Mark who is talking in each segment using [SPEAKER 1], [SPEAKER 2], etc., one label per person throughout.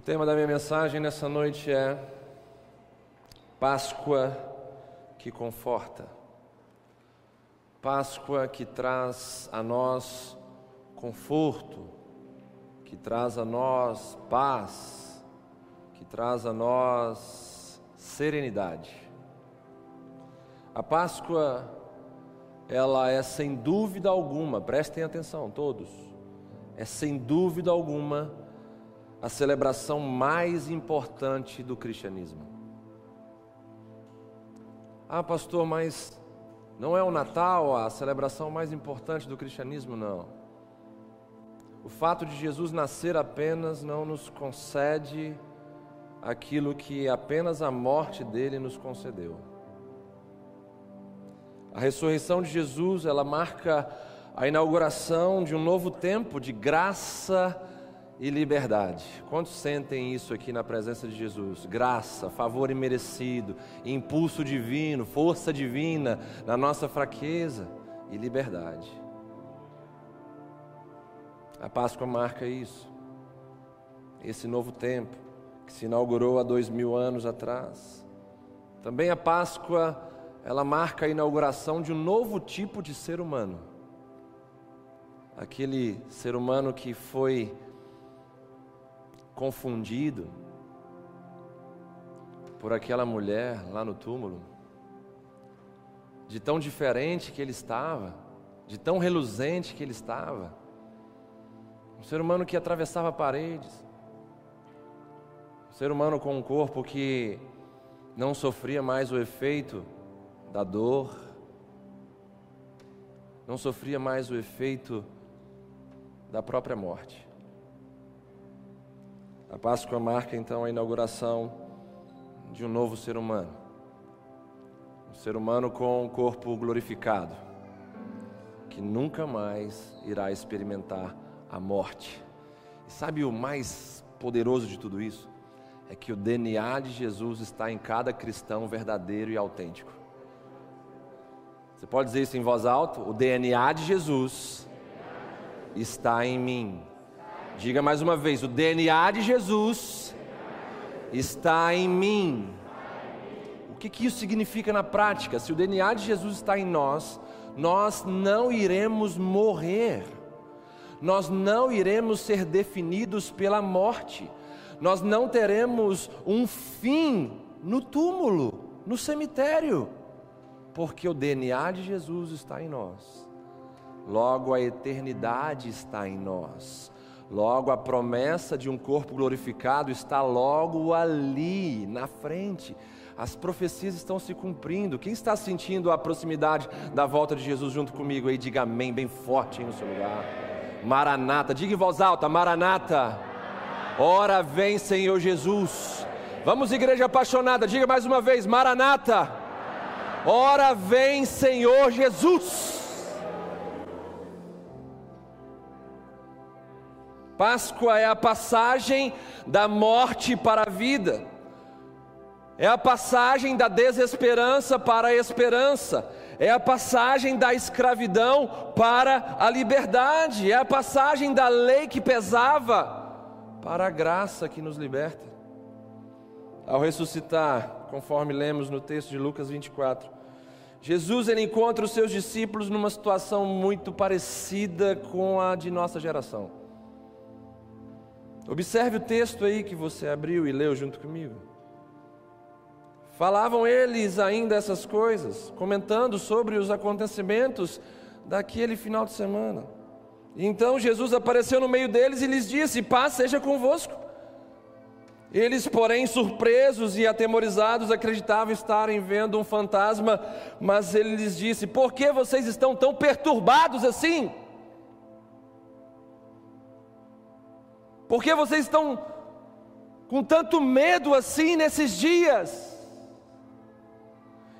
[SPEAKER 1] O tema da minha mensagem nessa noite é Páscoa que conforta. Páscoa que traz a nós conforto, que traz a nós paz, que traz a nós serenidade. A Páscoa, ela é sem dúvida alguma, prestem atenção todos, é sem dúvida alguma a celebração mais importante do cristianismo. Ah, pastor, mas não é o Natal a celebração mais importante do cristianismo? Não. O fato de Jesus nascer apenas não nos concede aquilo que apenas a morte dele nos concedeu. A ressurreição de Jesus, ela marca a inauguração de um novo tempo de graça e liberdade. Quantos sentem isso aqui na presença de Jesus? Graça, favor imerecido, impulso divino, força divina na nossa fraqueza e liberdade. A Páscoa marca isso, esse novo tempo que se inaugurou há dois mil anos atrás. Também a Páscoa, ela marca a inauguração de um novo tipo de ser humano. Aquele ser humano que foi confundido por aquela mulher lá no túmulo, de tão diferente que ele estava, de tão reluzente que ele estava, um ser humano que atravessava paredes, um ser humano com um corpo que não sofria mais o efeito da dor, não sofria mais o efeito da própria morte. A Páscoa marca então a inauguração de um novo ser humano. Um ser humano com um corpo glorificado, que nunca mais irá experimentar a morte. E sabe o mais poderoso de tudo isso? É que o DNA de Jesus está em cada cristão verdadeiro e autêntico. Você pode dizer isso em voz alta? O DNA de Jesus está em mim. Diga mais uma vez: o DNA de Jesus está em mim. O que, que isso significa na prática? Se o DNA de Jesus está em nós, nós não iremos morrer, nós não iremos ser definidos pela morte, nós não teremos um fim no túmulo, no cemitério, porque o DNA de Jesus está em nós, logo a eternidade está em nós. Logo, a promessa de um corpo glorificado está logo ali, na frente. As profecias estão se cumprindo. Quem está sentindo a proximidade da volta de Jesus junto comigo aí, diga amém, bem forte aí no seu lugar. Maranata, diga em voz alta: Maranata. Ora vem, Senhor Jesus. Vamos, igreja apaixonada, diga mais uma vez: Maranata. Ora vem, Senhor Jesus. Páscoa é a passagem da morte para a vida, é a passagem da desesperança para a esperança, é a passagem da escravidão para a liberdade, é a passagem da lei que pesava para a graça que nos liberta. Ao ressuscitar, conforme lemos no texto de Lucas 24, Jesus ele encontra os seus discípulos numa situação muito parecida com a de nossa geração. Observe o texto aí que você abriu e leu junto comigo. Falavam eles ainda essas coisas, comentando sobre os acontecimentos daquele final de semana. Então Jesus apareceu no meio deles e lhes disse: Paz seja convosco. Eles, porém, surpresos e atemorizados, acreditavam estarem vendo um fantasma, mas ele lhes disse: Por que vocês estão tão perturbados assim? Por que vocês estão com tanto medo assim nesses dias?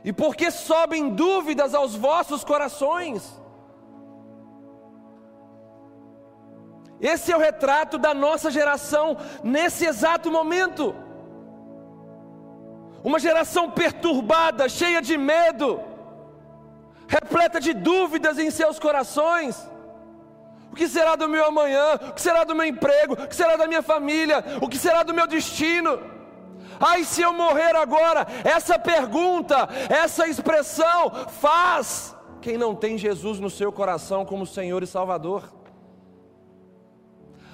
[SPEAKER 1] E por que sobem dúvidas aos vossos corações? Esse é o retrato da nossa geração nesse exato momento. Uma geração perturbada, cheia de medo, repleta de dúvidas em seus corações O que será do meu amanhã? O que será do meu emprego? O que será da minha família? O que será do meu destino? Ai, se eu morrer agora? Essa pergunta, essa expressão faz quem não tem Jesus no seu coração como Senhor e Salvador.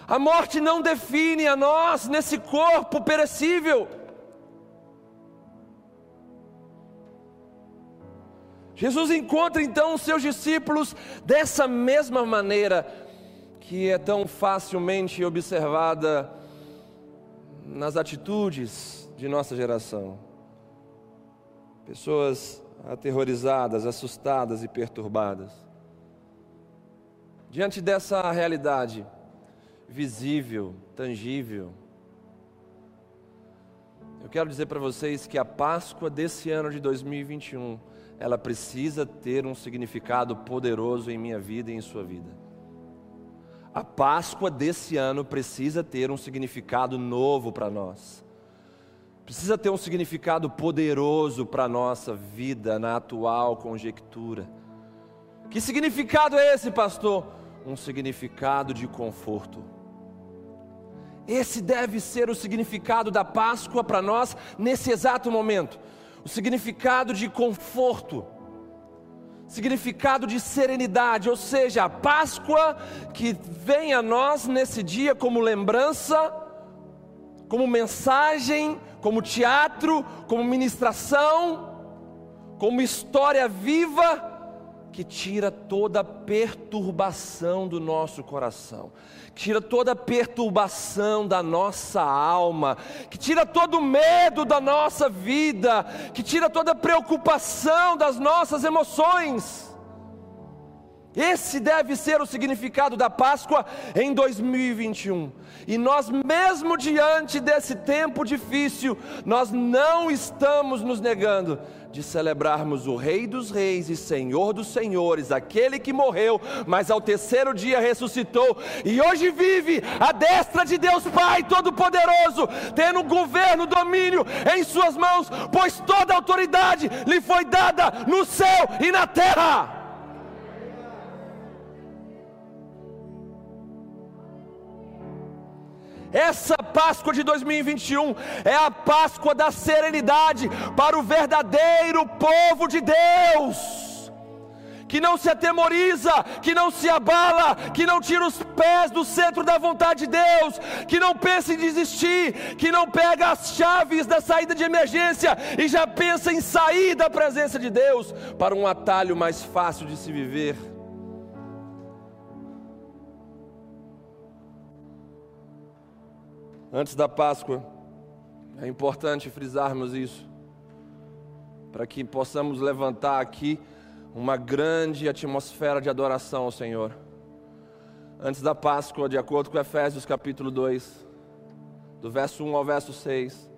[SPEAKER 1] A morte não define a nós nesse corpo perecível. Jesus encontra então os seus discípulos dessa mesma maneira que é tão facilmente observada nas atitudes de nossa geração. Pessoas aterrorizadas, assustadas e perturbadas. Diante dessa realidade visível, tangível, eu quero dizer para vocês que a Páscoa desse ano de 2021, ela precisa ter um significado poderoso em minha vida e em sua vida. A Páscoa desse ano precisa ter um significado novo para nós precisa ter um significado poderoso para a nossa vida na atual conjectura. Que significado é esse, pastor? Um significado de conforto. Esse deve ser o significado da Páscoa para nós nesse exato momento. O significado de conforto, significado de serenidade, ou seja, a Páscoa que vem a nós nesse dia como lembrança, como mensagem como teatro, como ministração, como história viva que tira toda perturbação do nosso coração, que tira toda perturbação da nossa alma, que tira todo medo da nossa vida, que tira toda preocupação das nossas emoções. Esse deve ser o significado da Páscoa em 2021. E nós, mesmo diante desse tempo difícil, nós não estamos nos negando de celebrarmos o Rei dos Reis e Senhor dos Senhores, aquele que morreu, mas ao terceiro dia ressuscitou e hoje vive à destra de Deus Pai Todo-Poderoso, tendo governo, domínio em Suas mãos, pois toda autoridade lhe foi dada no céu e na terra. Essa Páscoa de 2021 é a Páscoa da serenidade para o verdadeiro povo de Deus. Que não se atemoriza, que não se abala, que não tira os pés do centro da vontade de Deus, que não pensa em desistir, que não pega as chaves da saída de emergência e já pensa em sair da presença de Deus para um atalho mais fácil de se viver. Antes da Páscoa, é importante frisarmos isso, para que possamos levantar aqui uma grande atmosfera de adoração ao Senhor. Antes da Páscoa, de acordo com Efésios capítulo 2, do verso 1 ao verso 6,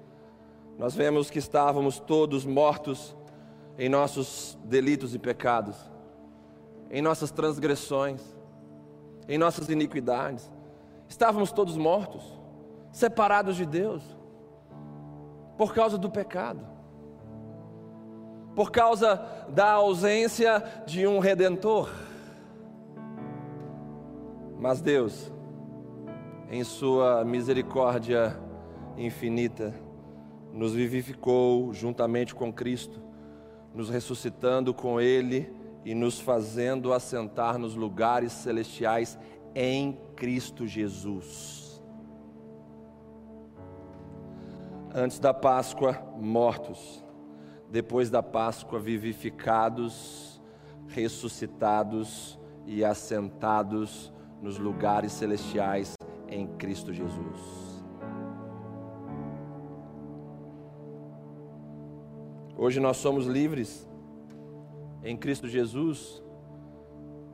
[SPEAKER 1] nós vemos que estávamos todos mortos em nossos delitos e pecados, em nossas transgressões, em nossas iniquidades. Estávamos todos mortos separados de Deus por causa do pecado, por causa da ausência de um redentor. Mas Deus, em Sua misericórdia infinita, nos vivificou juntamente com Cristo, nos ressuscitando com Ele e nos fazendo assentar nos lugares celestiais em Cristo Jesus Antes da Páscoa, mortos. Depois da Páscoa, vivificados, ressuscitados e assentados nos lugares celestiais em Cristo Jesus. Hoje nós somos livres em Cristo Jesus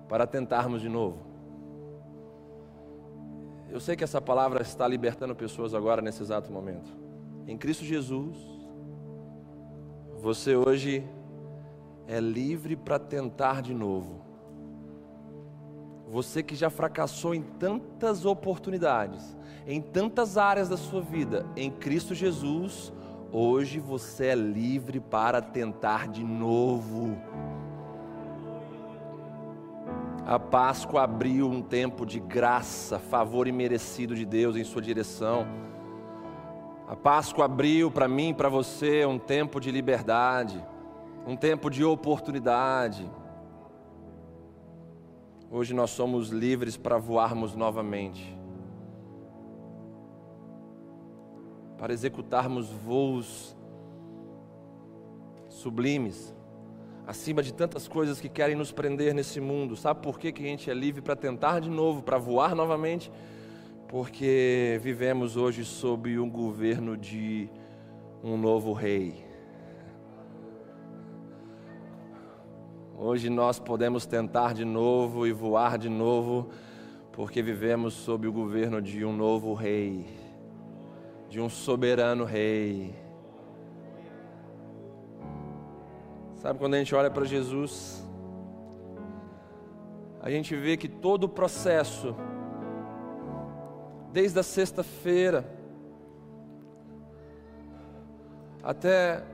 [SPEAKER 1] para tentarmos de novo. Eu sei que essa palavra está libertando pessoas agora nesse exato momento em Cristo Jesus, você hoje é livre para tentar de novo. Você que já fracassou em tantas oportunidades, em tantas áreas da sua vida, em Cristo Jesus, hoje você é livre para tentar de novo. A Páscoa abriu um tempo de graça, favor imerecido de Deus em sua direção. A Páscoa abriu para mim e para você um tempo de liberdade, um tempo de oportunidade. Hoje nós somos livres para voarmos novamente, para executarmos voos sublimes, acima de tantas coisas que querem nos prender nesse mundo. Sabe por que, que a gente é livre para tentar de novo, para voar novamente? Porque vivemos hoje sob um governo de um novo rei. Hoje nós podemos tentar de novo e voar de novo, porque vivemos sob o governo de um novo rei, de um soberano rei. Sabe quando a gente olha para Jesus, a gente vê que todo o processo, desde a sexta-feira até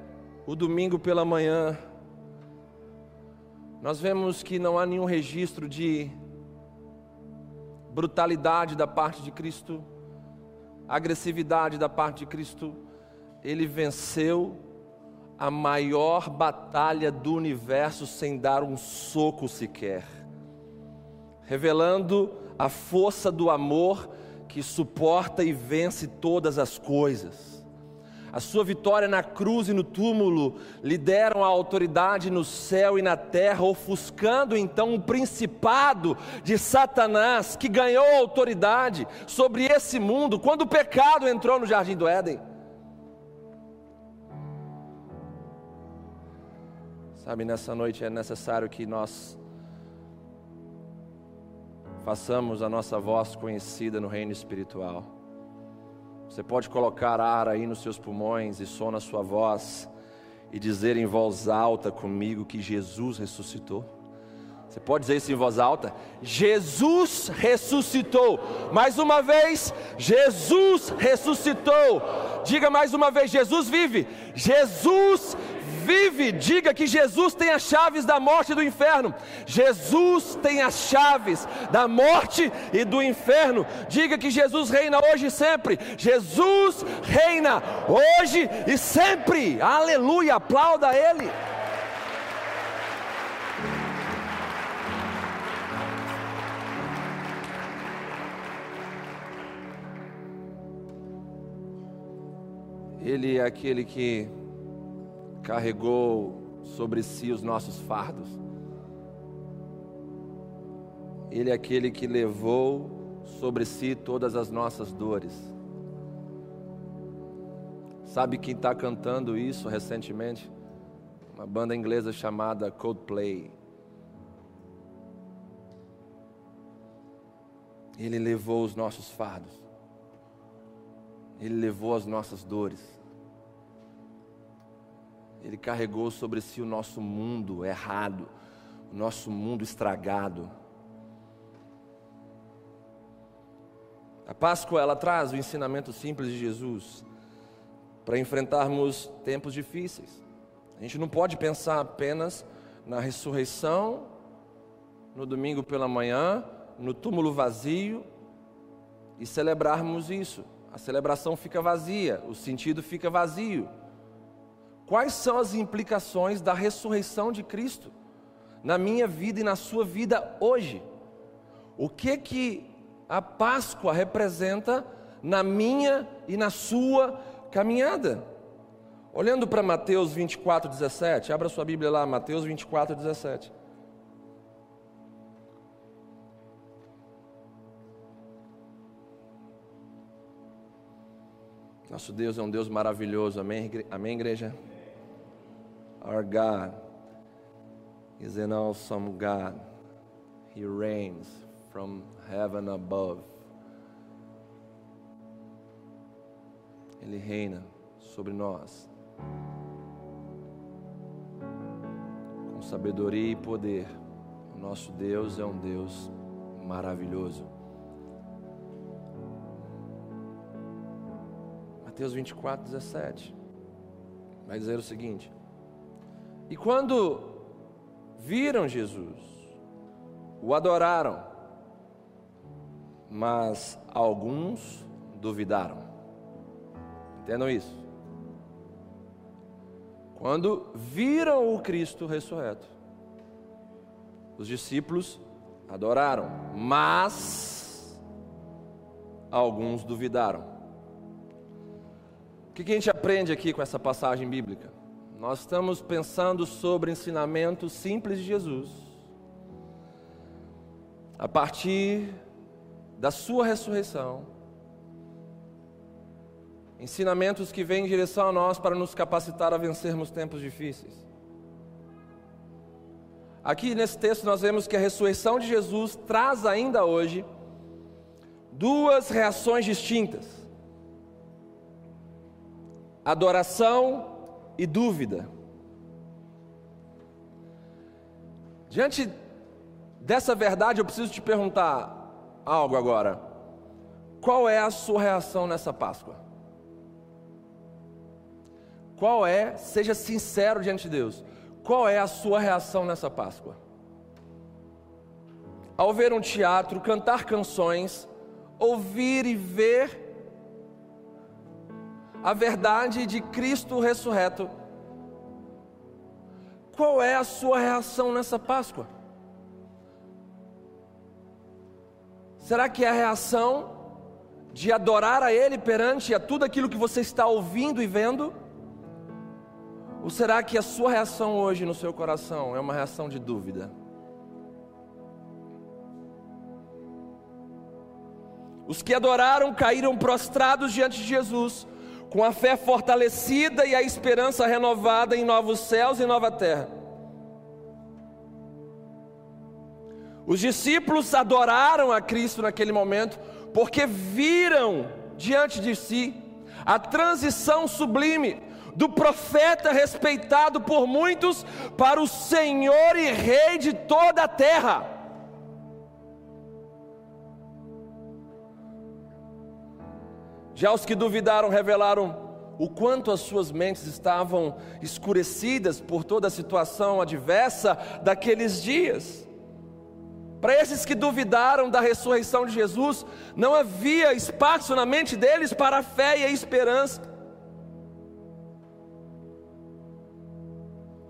[SPEAKER 1] o domingo pela manhã, nós vemos que não há nenhum registro de brutalidade da parte de Cristo, agressividade da parte de Cristo. Ele venceu a maior batalha do universo sem dar um soco sequer, revelando a força do amor que suporta e vence todas as coisas. A sua vitória na cruz e no túmulo lhe deram a autoridade no céu e na terra, ofuscando então o principado de Satanás, que ganhou autoridade sobre esse mundo quando o pecado entrou no jardim do Éden. Sabe, nessa noite é necessário que nós façamos a nossa voz conhecida no reino espiritual. Você pode colocar ar aí nos seus pulmões e som na sua voz e dizer em voz alta comigo que Jesus ressuscitou. Você pode dizer isso em voz alta? Jesus ressuscitou. Mais uma vez, Jesus ressuscitou. Diga mais uma vez: Jesus vive. Jesus vive, diga que Jesus tem as chaves da morte e do inferno. Jesus tem as chaves da morte e do inferno. Diga que Jesus reina hoje e sempre. Jesus reina hoje e sempre. Aleluia, aplauda Ele. Ele é aquele que carregou sobre si os nossos fardos. Ele é aquele que levou sobre si todas as nossas dores. Sabe quem está cantando isso recentemente? Uma banda inglesa chamada Coldplay. Ele levou os nossos fardos. Ele levou as nossas dores. Ele carregou sobre si o nosso mundo errado, o nosso mundo estragado. A Páscoa ela traz o ensinamento simples de Jesus para enfrentarmos tempos difíceis. A gente não pode pensar apenas na ressurreição, no domingo pela manhã, no túmulo vazio e celebrarmos isso. A celebração fica vazia, o sentido fica vazio. Quais são as implicações da ressurreição de Cristo na minha vida e na sua vida hoje? O que que a Páscoa representa na minha e na sua caminhada? Olhando para Mateus 24, 17, abra sua Bíblia lá, Mateus 24, 17. Nosso Deus é um Deus maravilhoso, amém, amém igreja? Our God is an awesome God. He reigns from heaven above. Ele reina sobre nós com sabedoria e poder. O nosso Deus é um Deus maravilhoso. Mateus 24, 17 vai dizer o seguinte: e quando viram Jesus, o adoraram, mas alguns duvidaram. Entendam isso. Quando viram o Cristo ressurreto, os discípulos adoraram, mas alguns duvidaram. O que a gente aprende aqui com essa passagem bíblica? Nós estamos pensando sobre ensinamentos simples de Jesus, a partir da Sua ressurreição, ensinamentos que vêm em direção a nós para nos capacitar a vencermos tempos difíceis. Aqui nesse texto nós vemos que a ressurreição de Jesus traz ainda hoje duas reações distintas: adoração e dúvida. Diante dessa verdade, eu preciso te perguntar algo agora. Qual é a sua reação nessa Páscoa? Qual é, seja sincero diante de Deus, qual é a sua reação nessa Páscoa? Ao ver um teatro, cantar canções, ouvir e ver a verdade de Cristo ressurreto, qual é a sua reação nessa Páscoa? Será que é a reação de adorar a Ele perante a tudo aquilo que você está ouvindo e vendo? Ou será que a sua reação hoje no seu coração é uma reação de dúvida? Os que adoraram caíram prostrados diante de Jesus, com a fé fortalecida e a esperança renovada em novos céus e nova terra. Os discípulos adoraram a Cristo naquele momento, porque viram diante de si a transição sublime do profeta respeitado por muitos para o Senhor e Rei de toda a terra. Já os que duvidaram revelaram o quanto as suas mentes estavam escurecidas por toda a situação adversa daqueles dias. Para esses que duvidaram da ressurreição de Jesus, não havia espaço na mente deles para a fé e a esperança.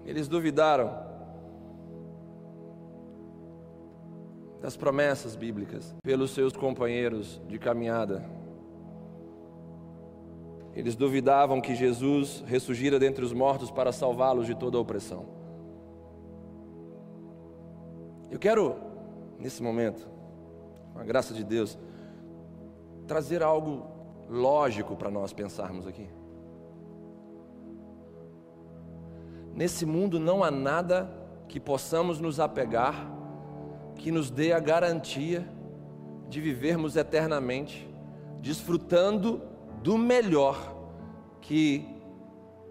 [SPEAKER 1] Eles duvidaram das promessas bíblicas pelos seus companheiros de caminhada. Eles duvidavam que Jesus ressurgira dentre os mortos para salvá-los de toda a opressão. Eu quero, nesse momento, com a graça de Deus, trazer algo lógico para nós pensarmos aqui. Nesse mundo não há nada que possamos nos apegar que nos dê a garantia de vivermos eternamente, desfrutando do melhor que,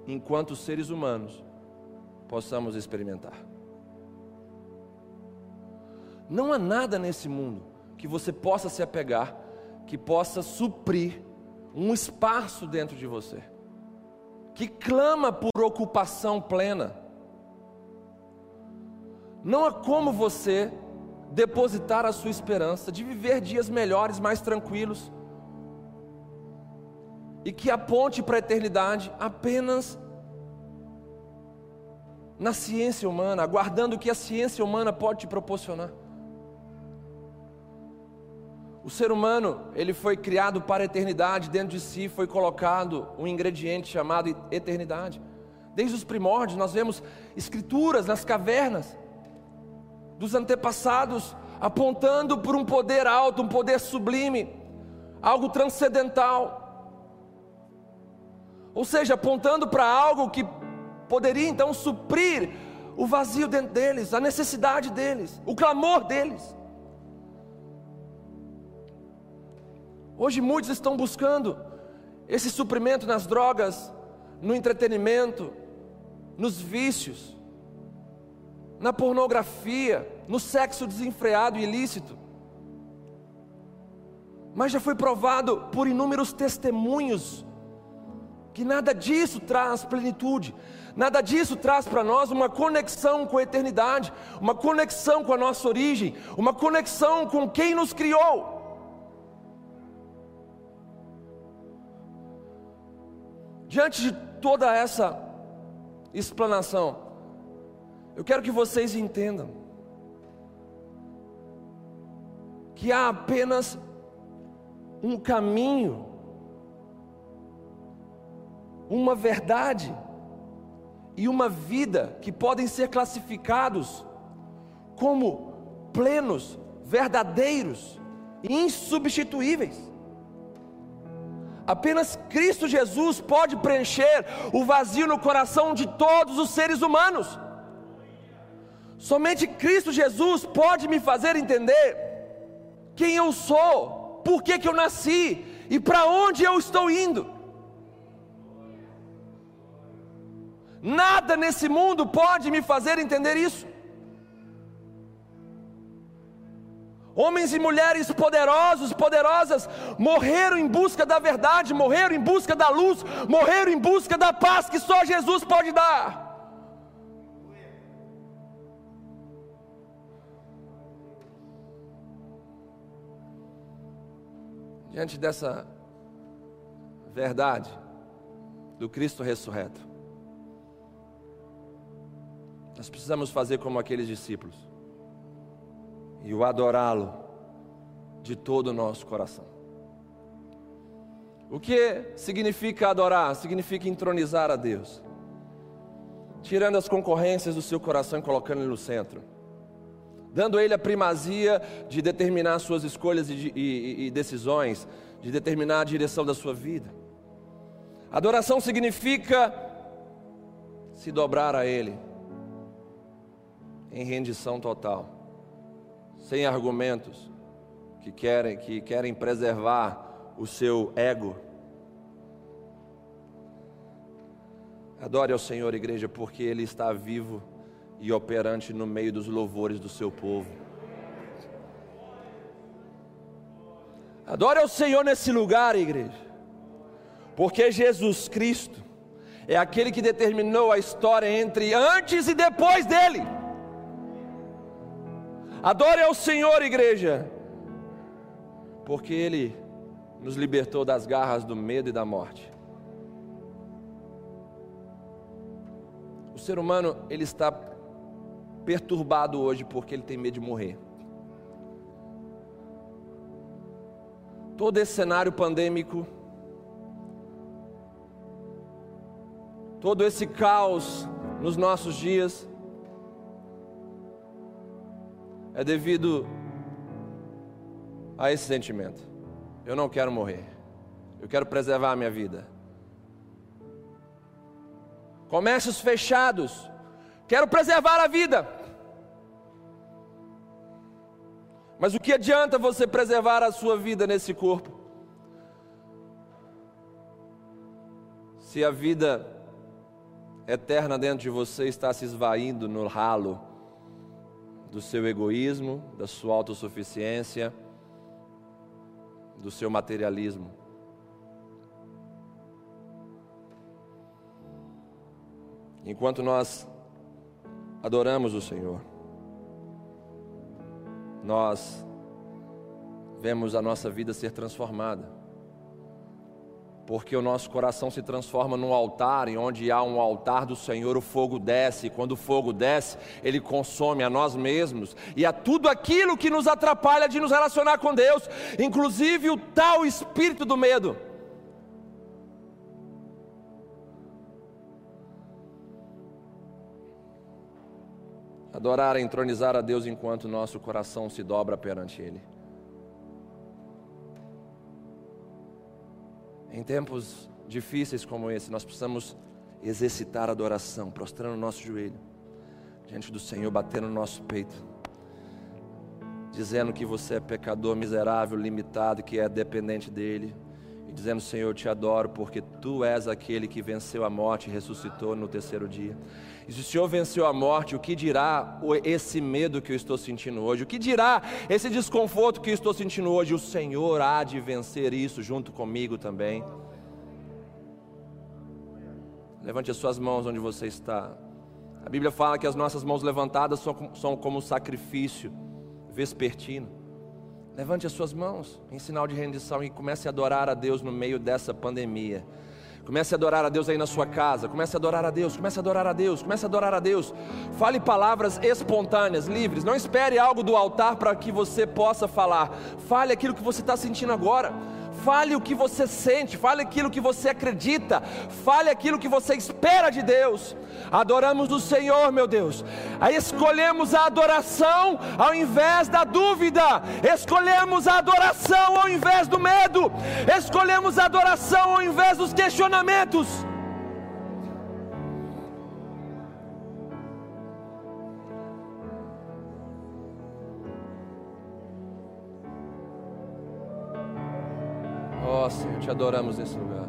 [SPEAKER 1] enquanto seres humanos, possamos experimentar. Não há nada nesse mundo que você possa se apegar que possa suprir um espaço dentro de você que clama por ocupação plena. Não há como você depositar a sua esperança de viver dias melhores, mais tranquilos, e que aponte para a eternidade apenas na ciência humana, aguardando o que a ciência humana pode te proporcionar. O ser humano, ele foi criado para a eternidade, dentro de si foi colocado um ingrediente chamado eternidade. Desde os primórdios nós vemos escrituras nas cavernas dos antepassados apontando por um poder alto, um poder sublime, algo transcendental. Ou seja, apontando para algo que poderia então suprir o vazio dentro deles, a necessidade deles, o clamor deles. Hoje muitos estão buscando esse suprimento nas drogas, no entretenimento, nos vícios, na pornografia, no sexo desenfreado e ilícito. Mas já foi provado por inúmeros testemunhos que nada disso traz plenitude, nada disso traz para nós uma conexão com a eternidade, uma conexão com a nossa origem, uma conexão com quem nos criou. Diante de toda essa explanação, eu quero que vocês entendam que há apenas um caminho, uma verdade e uma vida que podem ser classificados como plenos, verdadeiros e insubstituíveis. Apenas Cristo Jesus pode preencher o vazio no coração de todos os seres humanos. Somente Cristo Jesus pode me fazer entender quem eu sou, por que, que eu nasci e para onde eu estou indo. Nada nesse mundo pode me fazer entender isso. Homens e mulheres poderosos, poderosas, morreram em busca da verdade, morreram em busca da luz, morreram em busca da paz que só Jesus pode dar. Diante dessa verdade do Cristo ressurreto, nós precisamos fazer como aqueles discípulos e o adorá-lo de todo o nosso coração. O que significa adorar? Significa entronizar a Deus, tirando as concorrências do seu coração e colocando ele no centro, dando a ele a primazia de determinar suas escolhas e, e, e decisões, de determinar a direção da sua vida. Adoração significa se dobrar a Ele em rendição total sem argumentos, que querem, que querem preservar o seu ego. Adore ao Senhor, igreja, porque Ele está vivo e operante no meio dos louvores do seu povo. Adore ao Senhor nesse lugar, igreja, porque Jesus Cristo é aquele que determinou a história entre antes e depois dele. Adore ao Senhor, igreja, porque Ele nos libertou das garras do medo e da morte. O ser humano, ele está perturbado hoje porque ele tem medo de morrer. Todo esse cenário pandêmico, todo esse caos nos nossos dias, é devido a esse sentimento. Eu não quero morrer. Eu quero preservar a minha vida. Comércios fechados. Quero preservar a vida. Mas o que adianta você preservar a sua vida nesse corpo? Se a vida eterna dentro de você está se esvaindo no ralo do seu egoísmo, da sua autossuficiência, do seu materialismo. Enquanto nós adoramos o Senhor, nós vemos a nossa vida ser transformada porque o nosso coração se transforma num altar, e onde há um altar do Senhor, o fogo desce, e quando o fogo desce, ele consome a nós mesmos e a tudo aquilo que nos atrapalha de nos relacionar com Deus, inclusive o tal espírito do medo. Adorar é entronizar a Deus enquanto nosso coração se dobra perante Ele. Em tempos difíceis como esse, nós precisamos exercitar a adoração, prostrando o nosso joelho diante do Senhor, batendo no nosso peito, dizendo que você é pecador, miserável, limitado, que é dependente dEle, e dizendo: Senhor, eu te adoro porque tu és aquele que venceu a morte e ressuscitou no terceiro dia. E se o Senhor venceu a morte, o que dirá esse medo que eu estou sentindo hoje? O que dirá esse desconforto que eu estou sentindo hoje? O Senhor há de vencer isso junto comigo também. Levante as suas mãos onde você está. A Bíblia fala que as nossas mãos levantadas são como sacrifício vespertino. Levante as suas mãos em sinal de rendição e comece a adorar a Deus no meio dessa pandemia. Comece a adorar a Deus aí na sua casa. Comece a adorar a Deus. Comece a adorar a Deus. Comece a adorar a Deus. Fale palavras espontâneas, livres. Não espere algo do altar para que você possa falar. Fale aquilo que você está sentindo agora. Fale o que você sente, fale aquilo que você acredita, fale aquilo que você espera de Deus. Adoramos o Senhor, meu Deus. Aí escolhemos a adoração ao invés da dúvida, escolhemos a adoração ao invés do medo, escolhemos a adoração ao invés dos questionamentos. Oh, Senhor, te adoramos nesse lugar.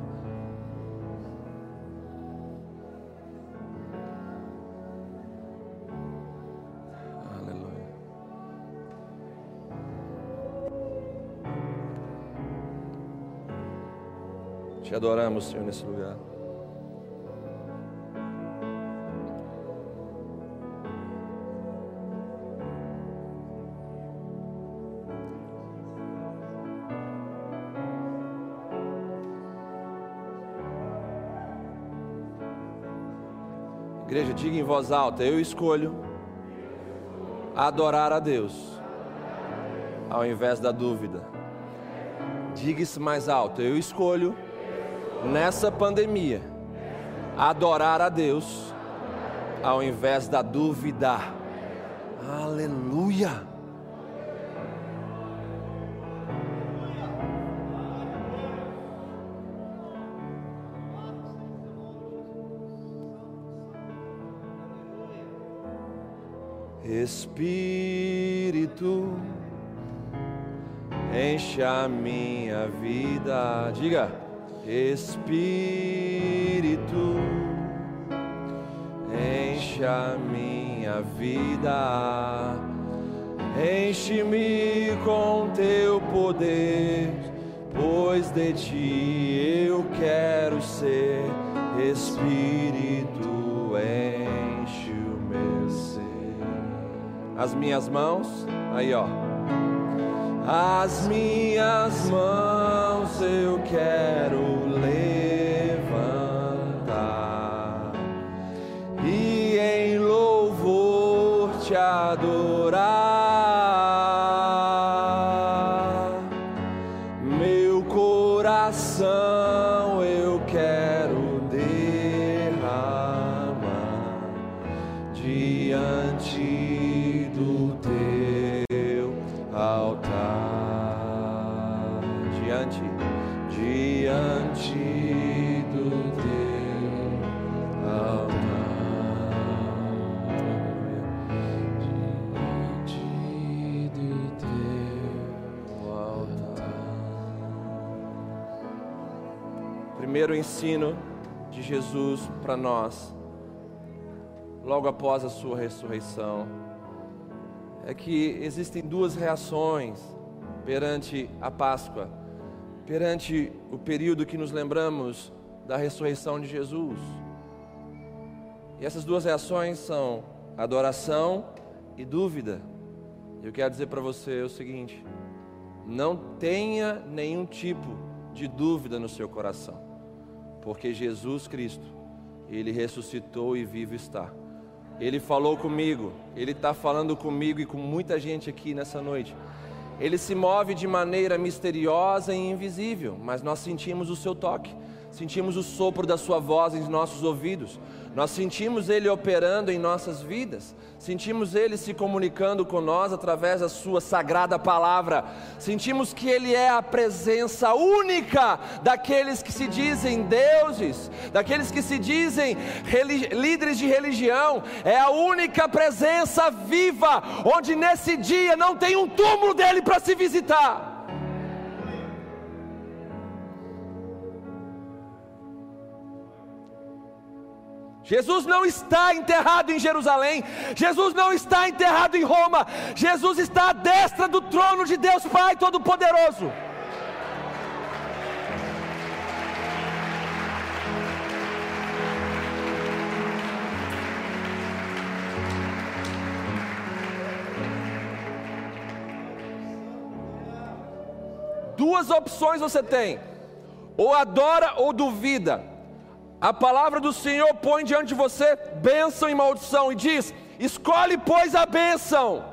[SPEAKER 1] Te adoramos, Senhor, nesse lugar. Igreja, diga em voz alta: Eu escolho adorar a Deus ao invés da dúvida. Diga isso mais alto: Eu escolho nessa pandemia adorar a Deus ao invés da dúvida. Aleluia. Espírito, enche a minha vida. Diga, Espírito, enche a minha vida. Enche-me com teu poder, pois de ti eu quero ser. Espírito, as minhas mãos, aí ó. As minhas mãos eu quero ensino de Jesus para nós, logo após a sua ressurreição, é que existem duas reações perante a Páscoa, perante o período que nos lembramos da ressurreição de Jesus. E essas duas reações são adoração e dúvida. Eu quero dizer para você o seguinte: não tenha nenhum tipo de dúvida no seu coração, porque Jesus Cristo, Ele ressuscitou e vivo está. Ele falou comigo, Ele está falando comigo e com muita gente aqui nessa noite. Ele se move de maneira misteriosa e invisível, mas nós sentimos o seu toque, sentimos o sopro da sua voz em nossos ouvidos, nós sentimos Ele operando em nossas vidas, sentimos Ele se comunicando com nós através da Sua sagrada palavra, sentimos que Ele é a presença única daqueles que se dizem deuses, daqueles que se dizem líderes de religião, é a única presença viva, onde nesse dia não tem um túmulo dele para se visitar. Jesus não está enterrado em Jerusalém, Jesus não está enterrado em Roma, Jesus está à destra do trono de Deus Pai Todo-Poderoso. Duas opções você tem: ou adora ou duvida. A palavra do Senhor põe diante de você bênção e maldição e diz: escolhe, pois, a bênção.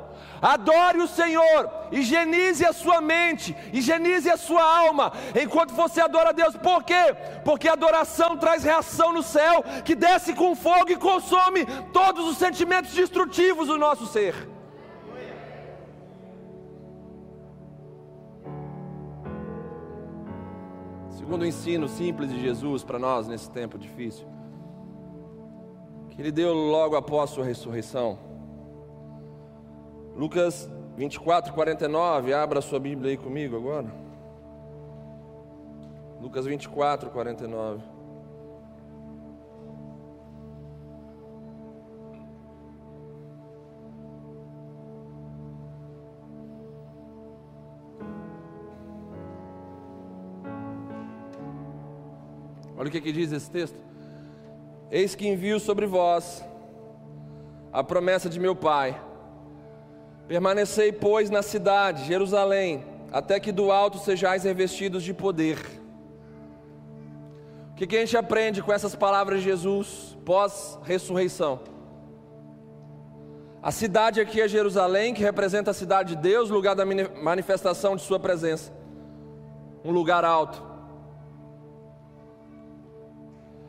[SPEAKER 1] Adore o Senhor, higienize a sua mente, higienize a sua alma, enquanto você adora a Deus. Por quê? Porque adoração traz reação no céu, que desce com fogo e consome todos os sentimentos destrutivos do nosso ser. Segundo o ensino simples de Jesus para nós nesse tempo difícil, que Ele deu logo após Sua ressurreição Lucas 24, 49, abra sua Bíblia aí comigo agora. Lucas 24, 49. Olha o que, que diz esse texto. Eis que envio sobre vós a promessa de meu Pai Permanecei, pois, na cidade, Jerusalém, até que do alto sejais revestidos de poder. O que, que a gente aprende com essas palavras de Jesus pós-ressurreição? A cidade aqui é Jerusalém, que representa a cidade de Deus, lugar da manifestação de Sua presença, um lugar alto.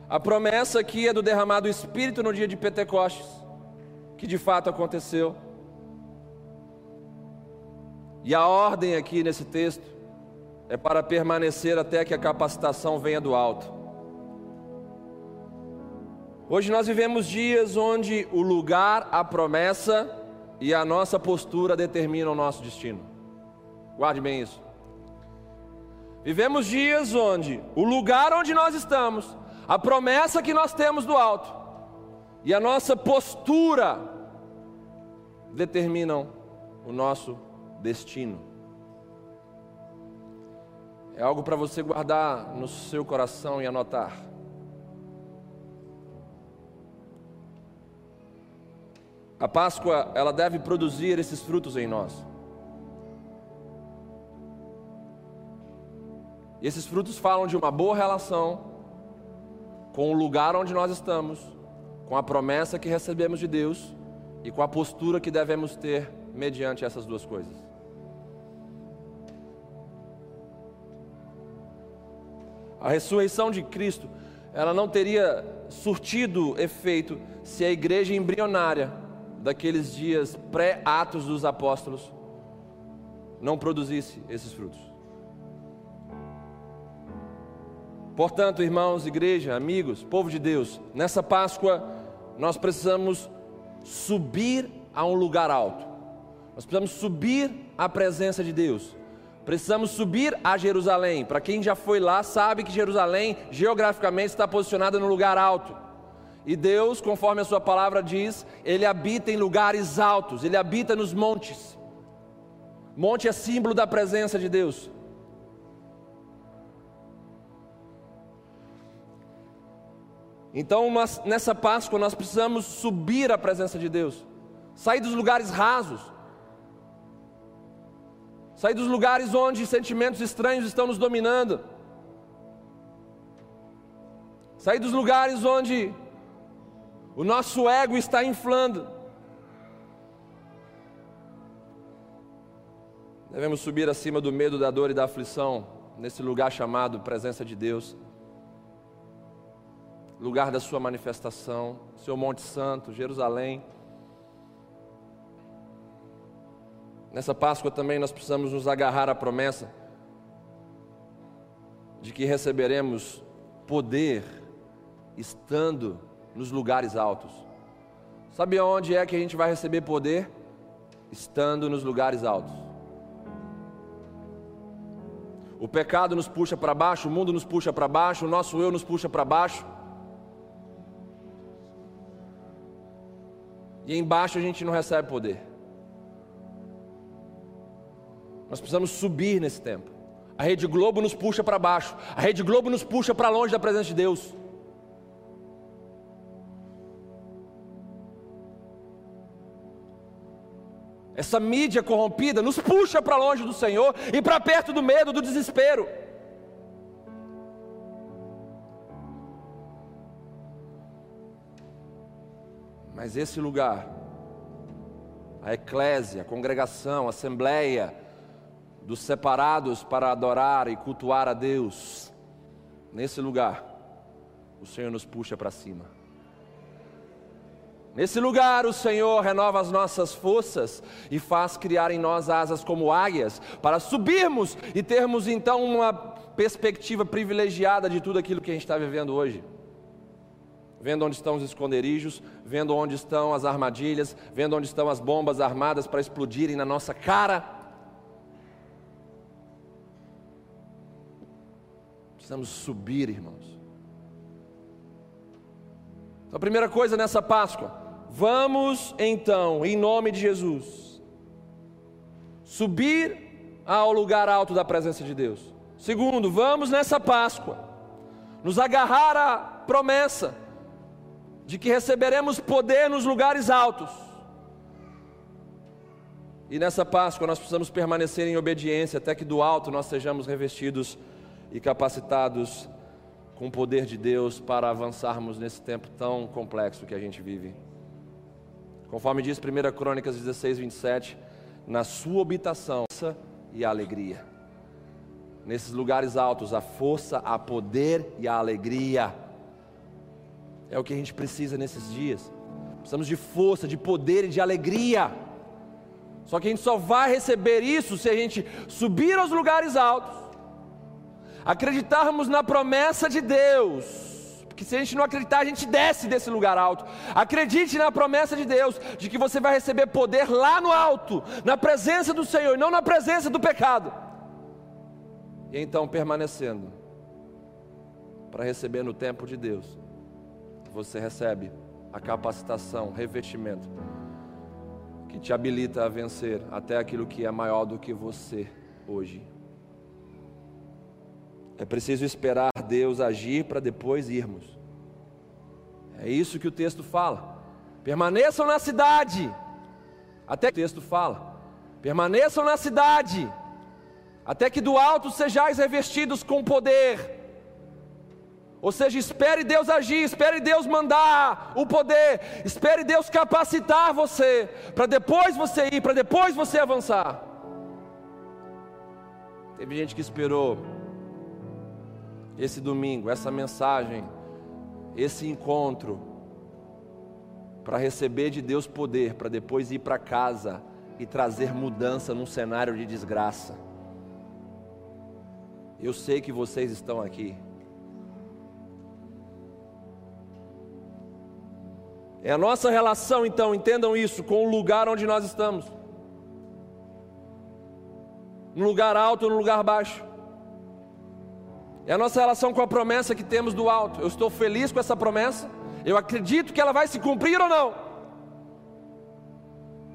[SPEAKER 1] A promessa aqui é do derramado Espírito no dia de Pentecostes, que de fato aconteceu. E a ordem aqui nesse texto é para permanecer até que a capacitação venha do alto. Hoje nós vivemos dias onde o lugar, a promessa e a nossa postura determinam o nosso destino. Guarde bem isso. Vivemos dias onde o lugar onde nós estamos, a promessa que nós temos do alto e a nossa postura determinam o nosso destino. É algo para você guardar no seu coração e anotar. A Páscoa, ela deve produzir esses frutos em nós. E esses frutos falam de uma boa relação com o lugar onde nós estamos, com a promessa que recebemos de Deus e com a postura que devemos ter mediante essas duas coisas. A ressurreição de Cristo, ela não teria surtido efeito se a igreja embrionária daqueles dias pré-atos dos apóstolos não produzisse esses frutos. Portanto, irmãos, igreja, amigos, povo de Deus, nessa Páscoa nós precisamos subir a um lugar alto. Nós precisamos subir à presença de Deus. Precisamos subir a Jerusalém. Para quem já foi lá, sabe que Jerusalém geograficamente está posicionada no lugar alto. E Deus, conforme a sua palavra diz, ele habita em lugares altos, ele habita nos montes. Monte é símbolo da presença de Deus. Então, nessa Páscoa, nós precisamos subir à presença de Deus, sair dos lugares rasos, sair dos lugares onde sentimentos estranhos estão nos dominando, sair dos lugares onde o nosso ego está inflando. Devemos subir acima do medo, da dor e da aflição, nesse lugar chamado presença de Deus, lugar da Sua manifestação, seu Monte Santo, Jerusalém. Nessa Páscoa também nós precisamos nos agarrar à promessa de que receberemos poder estando nos lugares altos. Sabe onde é que a gente vai receber poder? Estando nos lugares altos. O pecado nos puxa para baixo, o mundo nos puxa para baixo, o nosso eu nos puxa para baixo. E embaixo a gente não recebe poder. Nós precisamos subir nesse tempo. A Rede Globo nos puxa para baixo. A Rede Globo nos puxa para longe da presença de Deus. essa mídia corrompida, nos puxa para longe do Senhor e para perto do medo, do desespero. Mas esse lugar, a eclésia, a congregação, a assembleia dos separados para adorar e cultuar a Deus, nesse lugar, o Senhor nos puxa para cima. Nesse lugar, o Senhor renova as nossas forças e faz criar em nós asas como águias, para subirmos e termos então uma perspectiva privilegiada de tudo aquilo que a gente está vivendo hoje. Vendo onde estão os esconderijos, vendo onde estão as armadilhas, vendo onde estão as bombas armadas para explodirem na nossa cara. Precisamos subir, irmãos. Então, a primeira coisa nessa Páscoa, vamos então, em nome de Jesus, subir ao lugar alto da presença de Deus. Segundo, vamos nessa Páscoa, nos agarrar à promessa de que receberemos poder nos lugares altos. E nessa Páscoa nós precisamos permanecer em obediência até que do alto nós sejamos revestidos e capacitados com o poder de Deus para avançarmos nesse tempo tão complexo que a gente vive. Conforme diz 1 Crônicas 16, 27, na sua habitação e a alegria. Nesses lugares altos, a força, a poder e a alegria. É o que a gente precisa nesses dias. Precisamos de força, de poder e de alegria. Só que a gente só vai receber isso se a gente subir aos lugares altos acreditarmos na promessa de Deus, porque se a gente não acreditar, a gente desce desse lugar alto. Acredite na promessa de Deus, de que você vai receber poder lá no alto, na presença do Senhor, e não na presença do pecado. E então, permanecendo, para receber no tempo de Deus, você recebe a capacitação, revestimento, que te habilita a vencer até aquilo que é maior do que você hoje. É preciso esperar Deus agir para depois irmos. É isso que o texto fala. Permaneçam na cidade. Até que o texto fala. Permaneçam na cidade. Até que do alto sejais revestidos com poder. Ou seja, espere Deus agir, espere Deus mandar o poder, espere Deus capacitar você, para depois você ir, para depois você avançar. Teve gente que esperou esse domingo, essa mensagem, esse encontro, para receber de Deus poder, para depois ir para casa e trazer mudança num cenário de desgraça. Eu sei que vocês estão aqui. É a nossa relação, então, entendam isso, com o lugar onde nós estamos. No lugar alto ou no lugar baixo. É a nossa relação com a promessa que temos do alto. Eu estou feliz com essa promessa. Eu acredito que ela vai se cumprir ou não.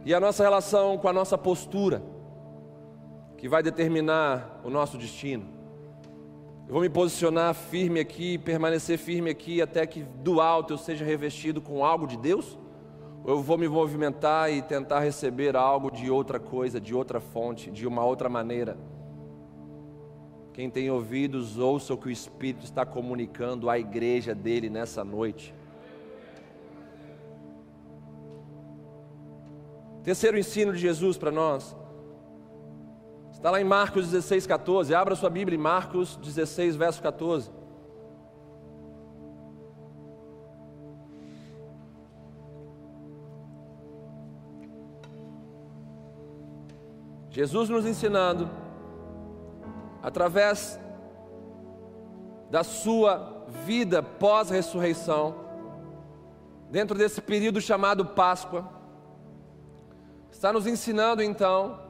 [SPEAKER 1] E a nossa relação com a nossa postura, que vai determinar o nosso destino. Eu vou me posicionar firme aqui, permanecer firme aqui até que do alto eu seja revestido com algo de Deus? Ou eu vou me movimentar e tentar receber algo de outra coisa, de outra fonte, de uma outra maneira? Quem tem ouvidos, ouça o que o Espírito está comunicando à igreja dele nessa noite. Terceiro ensino de Jesus para nós. Está lá em Marcos 16, 14. Abra sua Bíblia em Marcos 16, verso 14. Jesus nos ensinando através da sua vida pós-ressurreição, dentro desse período chamado Páscoa, está nos ensinando então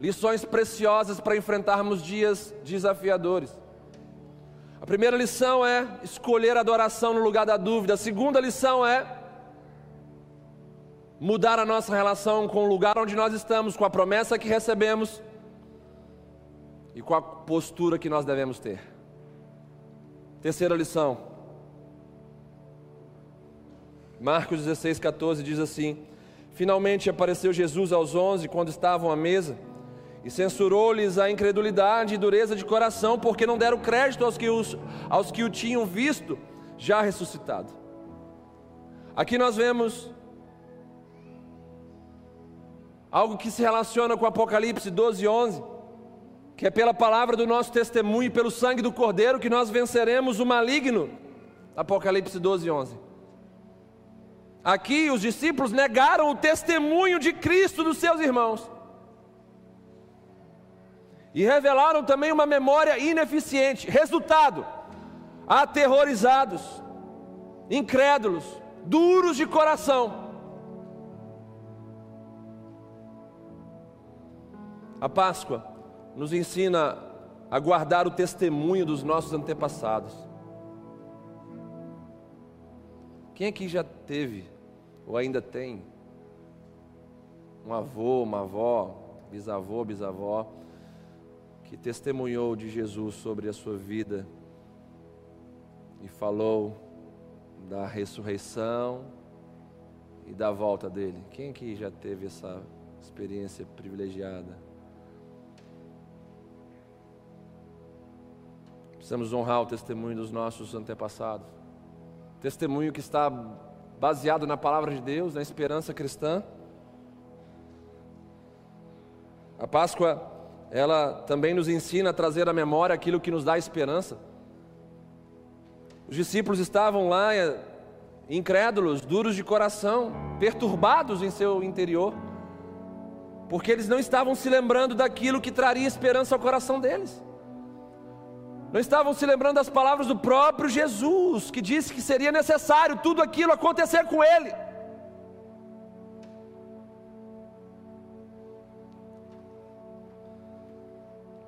[SPEAKER 1] lições preciosas para enfrentarmos dias desafiadores. A primeira lição é escolher a adoração no lugar da dúvida. A segunda lição é mudar a nossa relação com o lugar onde nós estamos, com a promessa que recebemos e com a postura que nós devemos ter. Terceira lição. Marcos 16, 14 diz assim: Finalmente apareceu Jesus aos onze quando estavam à mesa e censurou-lhes a incredulidade e dureza de coração, porque não deram crédito aos que, os, aos que o tinham visto já ressuscitado. Aqui nós vemos algo que se relaciona com Apocalipse 12, 11, que é pela palavra do nosso testemunho e pelo sangue do Cordeiro que nós venceremos o maligno. Apocalipse 12, 11. Aqui os discípulos negaram o testemunho de Cristo dos seus irmãos. E revelaram também uma memória ineficiente. Resultado: aterrorizados, incrédulos, duros de coração. A Páscoa nos ensina a guardar o testemunho dos nossos antepassados. Quem aqui já teve ou ainda tem um avô, uma avó, bisavô, bisavó, que testemunhou de Jesus sobre a sua vida e falou da ressurreição e da volta dele. Quem aqui já teve essa experiência privilegiada? Precisamos honrar o testemunho dos nossos antepassados. Testemunho que está baseado na palavra de Deus, na esperança cristã. A Páscoa, ela também nos ensina a trazer à memória aquilo que nos dá esperança. Os discípulos estavam lá eh, incrédulos, duros de coração, perturbados em seu interior, porque eles não estavam se lembrando daquilo que traria esperança ao coração deles. Não estavam se lembrando das palavras do próprio Jesus, que disse que seria necessário tudo aquilo acontecer com ele.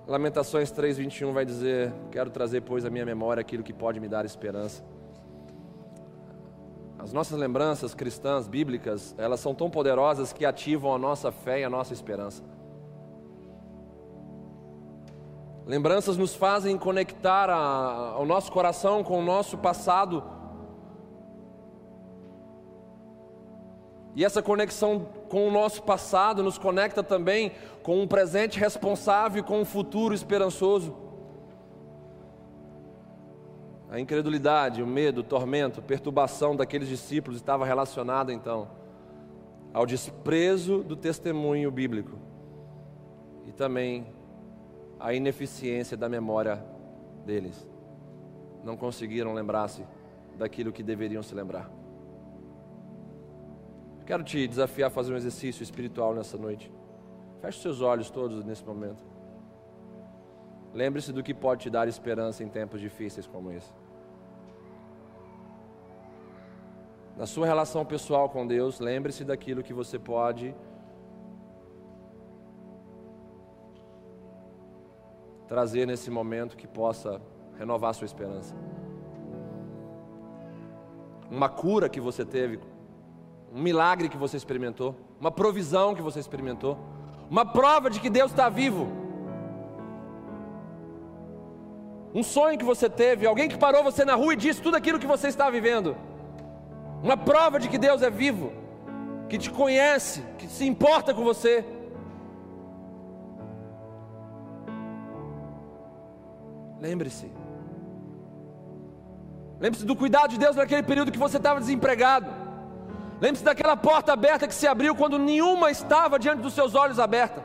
[SPEAKER 1] Lamentações 3:21 vai dizer: Quero trazer, pois, à minha memória aquilo que pode me dar esperança. As nossas lembranças cristãs, bíblicas, elas são tão poderosas que ativam a nossa fé e a nossa esperança. Lembranças nos fazem conectar ao nosso coração com o nosso passado. E essa conexão com o nosso passado nos conecta também com um presente responsável e com um futuro esperançoso. A incredulidade, o medo, o tormento, a perturbação daqueles discípulos estava relacionada então ao desprezo do testemunho bíblico e também a ineficiência da memória deles. Não conseguiram lembrar-se daquilo que deveriam se lembrar. Quero te desafiar a fazer um exercício espiritual nessa noite. Feche seus olhos todos nesse momento. Lembre-se do que pode te dar esperança em tempos difíceis como esse. Na sua relação pessoal com Deus, lembre-se daquilo que você pode trazer nesse momento que possa renovar sua esperança. Uma cura que você teve, um milagre que você experimentou, uma provisão que você experimentou, uma prova de que Deus está vivo. Um sonho que você teve, alguém que parou você na rua e disse tudo aquilo que você está vivendo. Uma prova de que Deus é vivo, que te conhece, que se importa com você. Lembre-se. Lembre-se do cuidado de Deus naquele período que você estava desempregado. Lembre-se daquela porta aberta que se abriu quando nenhuma estava diante dos seus olhos aberta.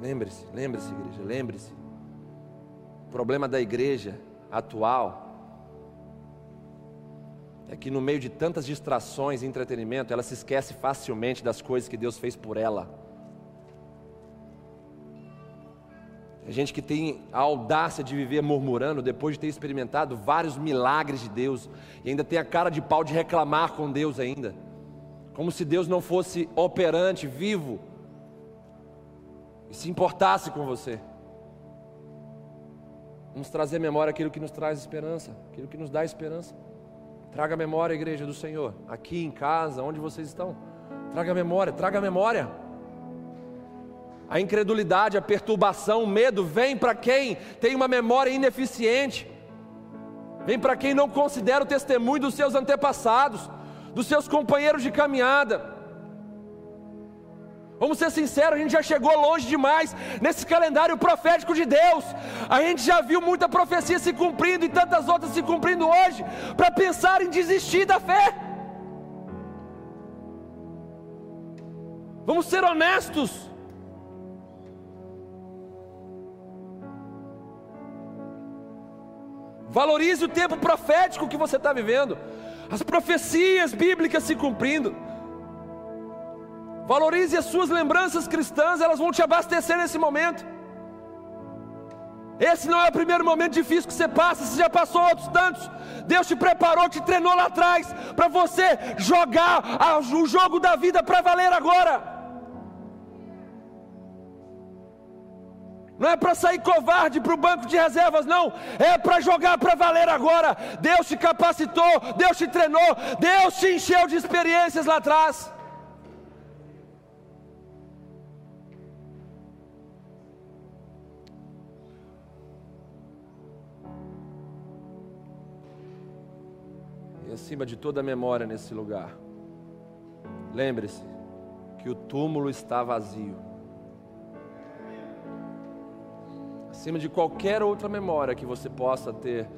[SPEAKER 1] Lembre-se, lembre-se, igreja, lembre-se. O problema da igreja atual é que no meio de tantas distrações e entretenimento, ela se esquece facilmente das coisas que Deus fez por ela. Gente que tem a audácia de viver murmurando depois de ter experimentado vários milagres de Deus e ainda tem a cara de pau de reclamar com Deus ainda, como se Deus não fosse operante, vivo e se importasse com você. Vamos trazer à memória aquilo que nos traz esperança, aquilo que nos dá esperança. Traga a memória, igreja do Senhor, aqui em casa, onde vocês estão. Traga a memória, traga a memória. A incredulidade, a perturbação, o medo vem para quem tem uma memória ineficiente, vem para quem não considera o testemunho dos seus antepassados, dos seus companheiros de caminhada. Vamos ser sinceros, a gente já chegou longe demais nesse calendário profético de Deus. A gente já viu muita profecia se cumprindo e tantas outras se cumprindo hoje, para pensar em desistir da fé. Vamos ser honestos. Valorize o tempo profético que você está vivendo, as profecias bíblicas se cumprindo. Valorize as suas lembranças cristãs, elas vão te abastecer nesse momento. Esse não é o primeiro momento difícil que você passa, você já passou outros tantos. Deus te preparou, te treinou lá atrás, para você jogar o jogo da vida para valer agora. Não é para sair covarde para o banco de reservas, não. É para jogar para valer agora. Deus te capacitou, Deus te treinou, Deus te encheu de experiências lá atrás. E acima de toda a memória nesse lugar, lembre-se que o túmulo está vazio. Acima de qualquer outra memória que você possa ter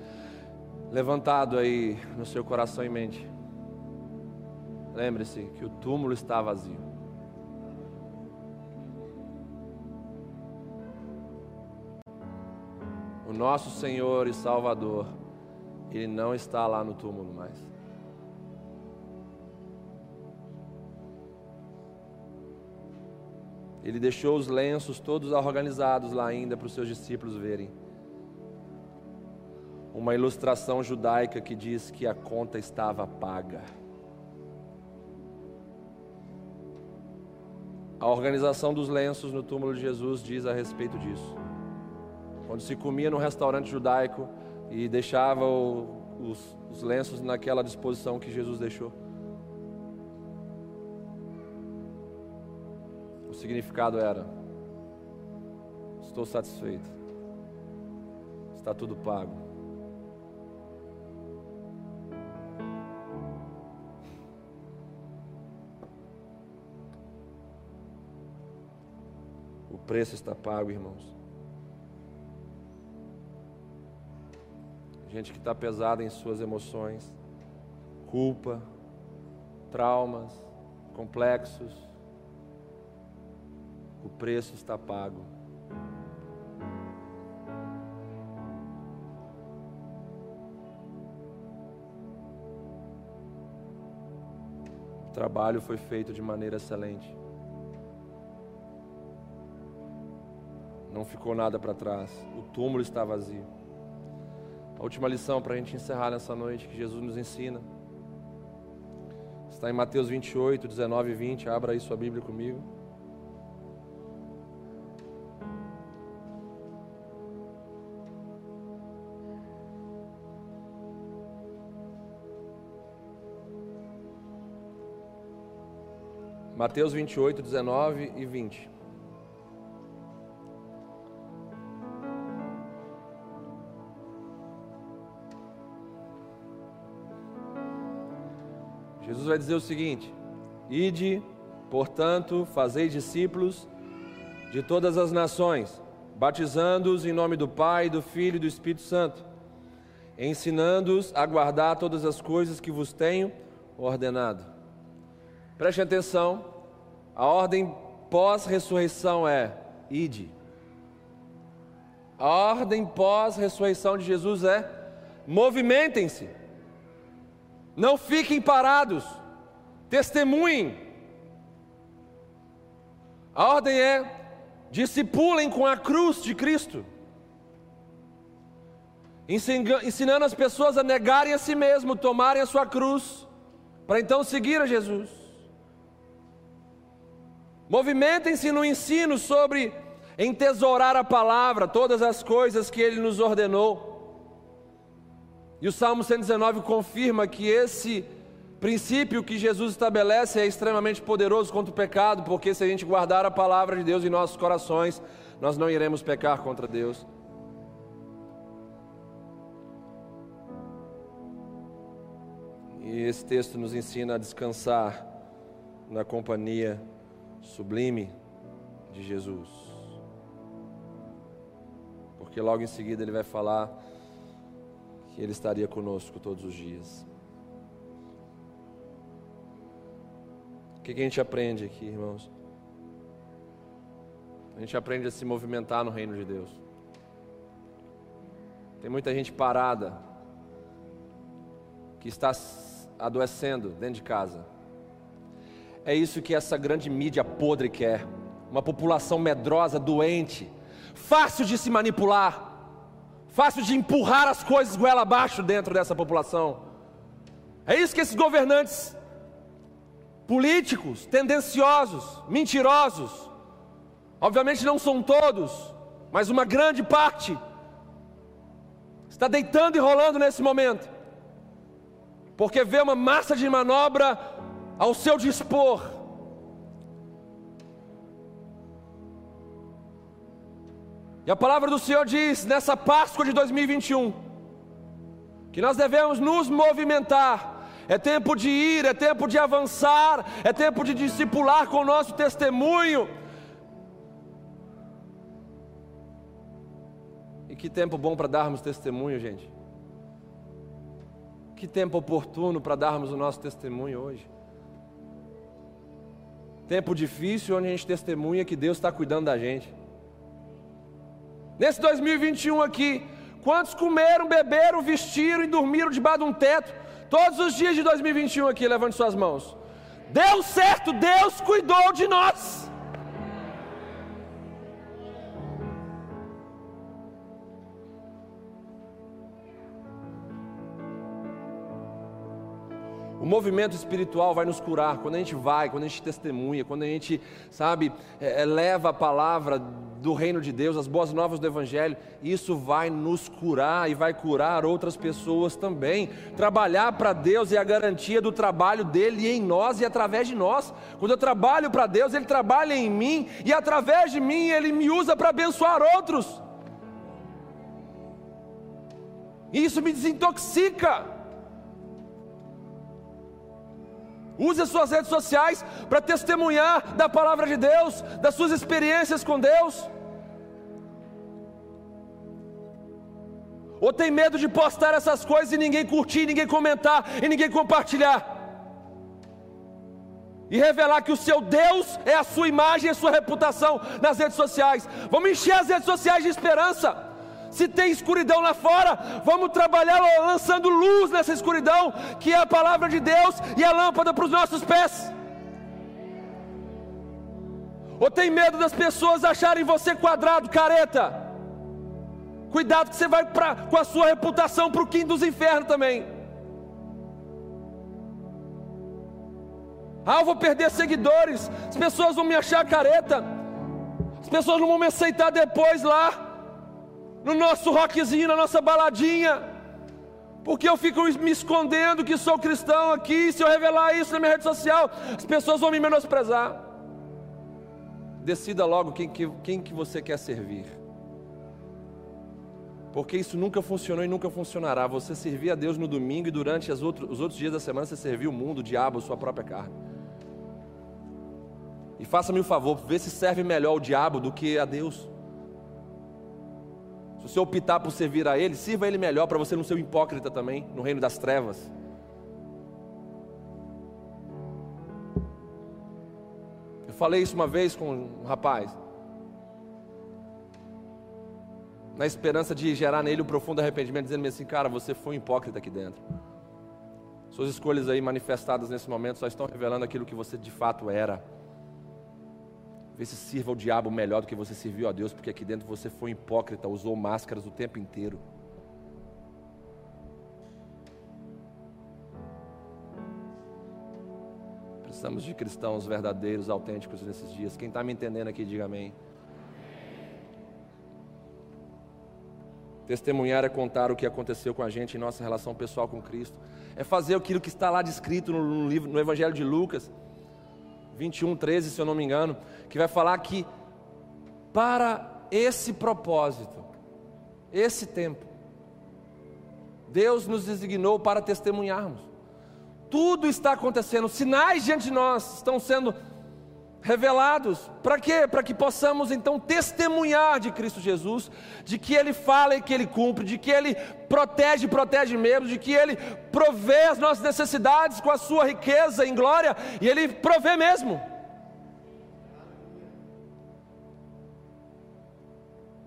[SPEAKER 1] levantado aí no seu coração e mente. Lembre-se que o túmulo está vazio. O nosso Senhor e Salvador, Ele não está lá no túmulo mais. Ele deixou os lenços todos organizados lá ainda para os seus discípulos verem. Uma ilustração judaica que diz que a conta estava paga. A organização dos lenços no túmulo de Jesus diz a respeito disso. Quando se comia no restaurante judaico e deixava o, os, os lenços naquela disposição que Jesus deixou. Significado era: estou satisfeito, está tudo pago. O preço está pago, irmãos. Gente que está pesada em suas emoções, culpa, traumas, complexos, o preço está pago. O trabalho foi feito de maneira excelente. Não ficou nada para trás. O túmulo está vazio. A última lição para a gente encerrar nessa noite que Jesus nos ensina está em Mateus 28, 19 e 20. Abra aí sua Bíblia comigo. Mateus 28, 19 e 20. Jesus vai dizer o seguinte: Ide, portanto, fazei discípulos de todas as nações, batizando-os em nome do Pai, do Filho e do Espírito Santo, ensinando-os a guardar todas as coisas que vos tenho ordenado. Preste atenção, a ordem pós-ressurreição é: ide. A ordem pós-ressurreição de Jesus é: movimentem-se, não fiquem parados, testemunhem. A ordem é: discipulem com a cruz de Cristo, ensinando as pessoas a negarem a si mesmo, tomarem a sua cruz, para então seguir a Jesus. Movimentem-se no ensino sobre entesourar a palavra, todas as coisas que ele nos ordenou. E o Salmo 119 confirma que esse princípio que Jesus estabelece é extremamente poderoso contra o pecado, porque se a gente guardar a palavra de Deus em nossos corações, nós não iremos pecar contra Deus. E esse texto nos ensina a descansar na companhia sublime de Jesus. Porque logo em seguida ele vai falar que ele estaria conosco todos os dias. O que, que a gente aprende aqui, irmãos? A gente aprende a se movimentar no reino de Deus. Tem muita gente parada que está adoecendo dentro de casa. É isso que essa grande mídia podre quer. Uma população medrosa, doente, fácil de se manipular, fácil de empurrar as coisas goela abaixo dentro dessa população. É isso que esses governantes políticos, tendenciosos, mentirosos, obviamente não são todos, mas uma grande parte, está deitando e rolando nesse momento, porque vê uma massa de manobra ao seu dispor. E a palavra do Senhor diz nessa Páscoa de 2021 que nós devemos nos movimentar. É tempo de ir, é tempo de avançar, é tempo de discipular com o nosso testemunho. E que tempo bom para darmos testemunho, gente. Que tempo oportuno para darmos o nosso testemunho hoje. Tempo difícil onde a gente testemunha que Deus está cuidando da gente. Nesse 2021 aqui, quantos comeram, beberam, vestiram e dormiram debaixo de um teto? Todos os dias de 2021 aqui, levante suas mãos. Deu certo, Deus cuidou de nós. O movimento espiritual vai nos curar quando a gente vai, quando a gente testemunha, quando a gente, sabe, é, é, leva a palavra do reino de Deus, as boas novas do Evangelho. Isso vai nos curar e vai curar outras pessoas também. Trabalhar para Deus é a garantia do trabalho dele em nós e através de nós. Quando eu trabalho para Deus, Ele trabalha em mim e através de mim Ele me usa para abençoar outros. E isso me desintoxica. Use as suas redes sociais para testemunhar da palavra de Deus, das suas experiências com Deus. Ou tem medo de postar essas coisas e ninguém curtir, ninguém comentar e ninguém compartilhar? E revelar que o seu Deus é a sua imagem e a sua reputação nas redes sociais. Vamos encher as redes sociais de esperança. Se tem escuridão lá fora, vamos trabalhar lançando luz nessa escuridão, que é a palavra de Deus e a lâmpada para os nossos pés. Ou tem medo das pessoas acharem você quadrado, careta? Cuidado que você vai pra, com a sua reputação para o quinto dos infernos também. Ah, eu vou perder seguidores, as pessoas vão me achar careta, as pessoas não vão me aceitar depois lá no nosso rockzinho, na nossa baladinha, porque eu fico me escondendo que sou cristão aqui, se eu revelar isso na minha rede social, as pessoas vão me menosprezar. Decida logo quem que, quem que você quer servir. Porque isso nunca funcionou e nunca funcionará. Você servir a Deus no domingo e durante os outros dias da semana você servir o mundo, o diabo, a sua própria carne. E faça-me o um favor, vê se serve melhor o diabo do que a Deus. Se você optar por servir a Ele, sirva a Ele melhor para você não ser um hipócrita também, no reino das trevas. Eu falei isso uma vez com um rapaz, na esperança de gerar nele um profundo arrependimento, dizendo-me assim: cara, você foi um hipócrita aqui dentro. Suas escolhas aí manifestadas nesse momento só estão revelando aquilo que você de fato era. Vê se sirva o diabo melhor do que você serviu a Deus, porque aqui dentro você foi hipócrita, usou máscaras o tempo inteiro. Precisamos de cristãos verdadeiros, autênticos nesses dias. Quem está me entendendo aqui, diga amém. Testemunhar é contar o que aconteceu com a gente em nossa relação pessoal com Cristo. É fazer aquilo que está lá descrito no, livro, no Evangelho de Lucas, 21, 13, se eu não me engano, que vai falar que para esse propósito, esse tempo, Deus nos designou para testemunharmos. Tudo está acontecendo, sinais diante de nós estão sendo revelados. Para quê? Para que possamos então testemunhar de Cristo Jesus, de que Ele fala e que Ele cumpre, de que Ele protege e protege mesmo, de que Ele provê as nossas necessidades com a Sua riqueza em glória, e Ele provê mesmo.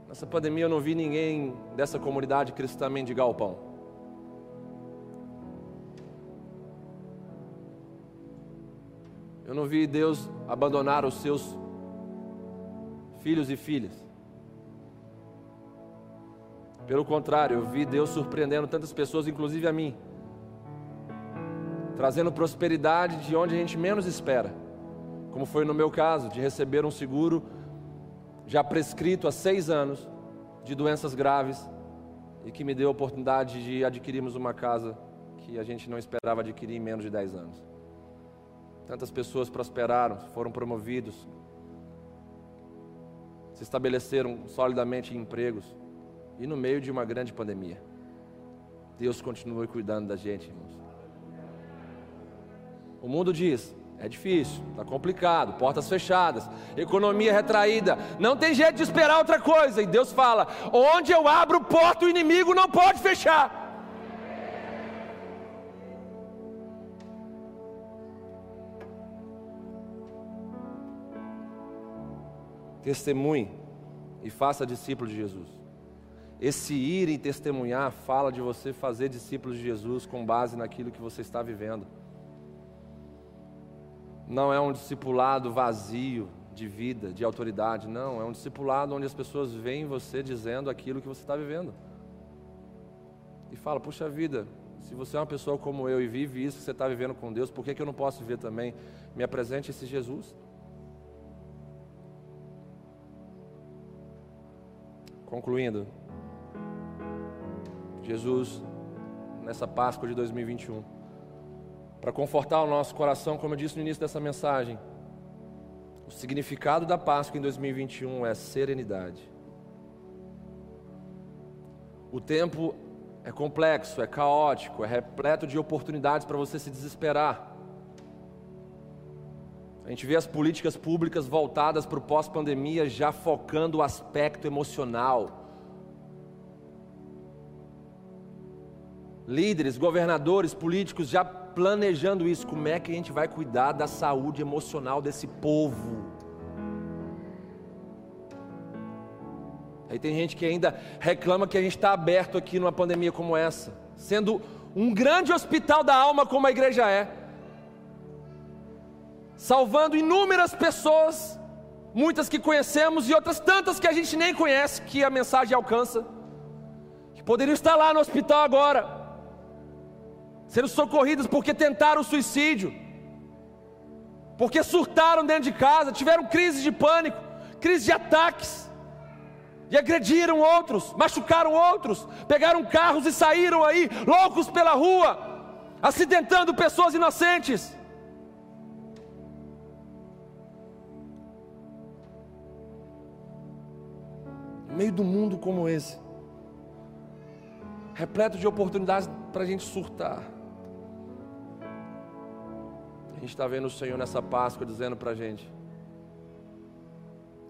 [SPEAKER 1] Nessa pandemia eu não vi ninguém dessa comunidade cristã mendigar o pão. Eu não vi Deus abandonar os seus filhos e filhas. Pelo contrário, eu vi Deus surpreendendo tantas pessoas, inclusive a mim, trazendo prosperidade de onde a gente menos espera, como foi no meu caso, de receber um seguro já prescrito há seis anos de doenças graves e que me deu a oportunidade de adquirirmos uma casa que a gente não esperava adquirir em menos de dez anos. Tantas pessoas prosperaram, foram promovidos, se estabeleceram solidamente em empregos, e no meio de uma grande pandemia. Deus continua cuidando da gente, irmãos. O mundo diz: é difícil, está complicado, portas fechadas, economia retraída, não tem jeito de esperar outra coisa. E Deus fala: onde eu abro porta, o inimigo não pode fechar. Testemunhe e faça discípulo de Jesus. Esse ir e testemunhar fala de você fazer discípulos de Jesus com base naquilo que você está vivendo. Não é um discipulado vazio de vida, de autoridade, não. É um discipulado onde as pessoas veem você dizendo aquilo que você está vivendo. E fala, puxa vida, se você é uma pessoa como eu e vive isso que você está vivendo com Deus, por que, que eu não posso viver também? Me apresente esse Jesus. Concluindo, Jesus, nessa Páscoa de 2021, para confortar o nosso coração, como eu disse no início dessa mensagem, o significado da Páscoa em 2021 é serenidade. O tempo é complexo, é caótico, é repleto de oportunidades para você se desesperar. A gente vê as políticas públicas voltadas para o pós-pandemia já focando o aspecto emocional. Líderes, governadores, políticos já planejando isso. Como é que a gente vai cuidar da saúde emocional desse povo? Aí tem gente que ainda reclama que a gente está aberto aqui numa pandemia como essa, sendo um grande hospital da alma como a igreja é salvando inúmeras pessoas, muitas que conhecemos e outras tantas que a gente nem conhece, que a mensagem alcança, que poderiam estar lá no hospital agora, sendo socorridas porque tentaram suicídio, porque surtaram dentro de casa, tiveram crise de pânico, crise de ataques, e agrediram outros, machucaram outros, pegaram carros e saíram aí, loucos pela rua, acidentando pessoas inocentes. Meio do mundo como esse, repleto de oportunidades para a gente surtar. A gente está vendo o Senhor nessa Páscoa dizendo para a gente: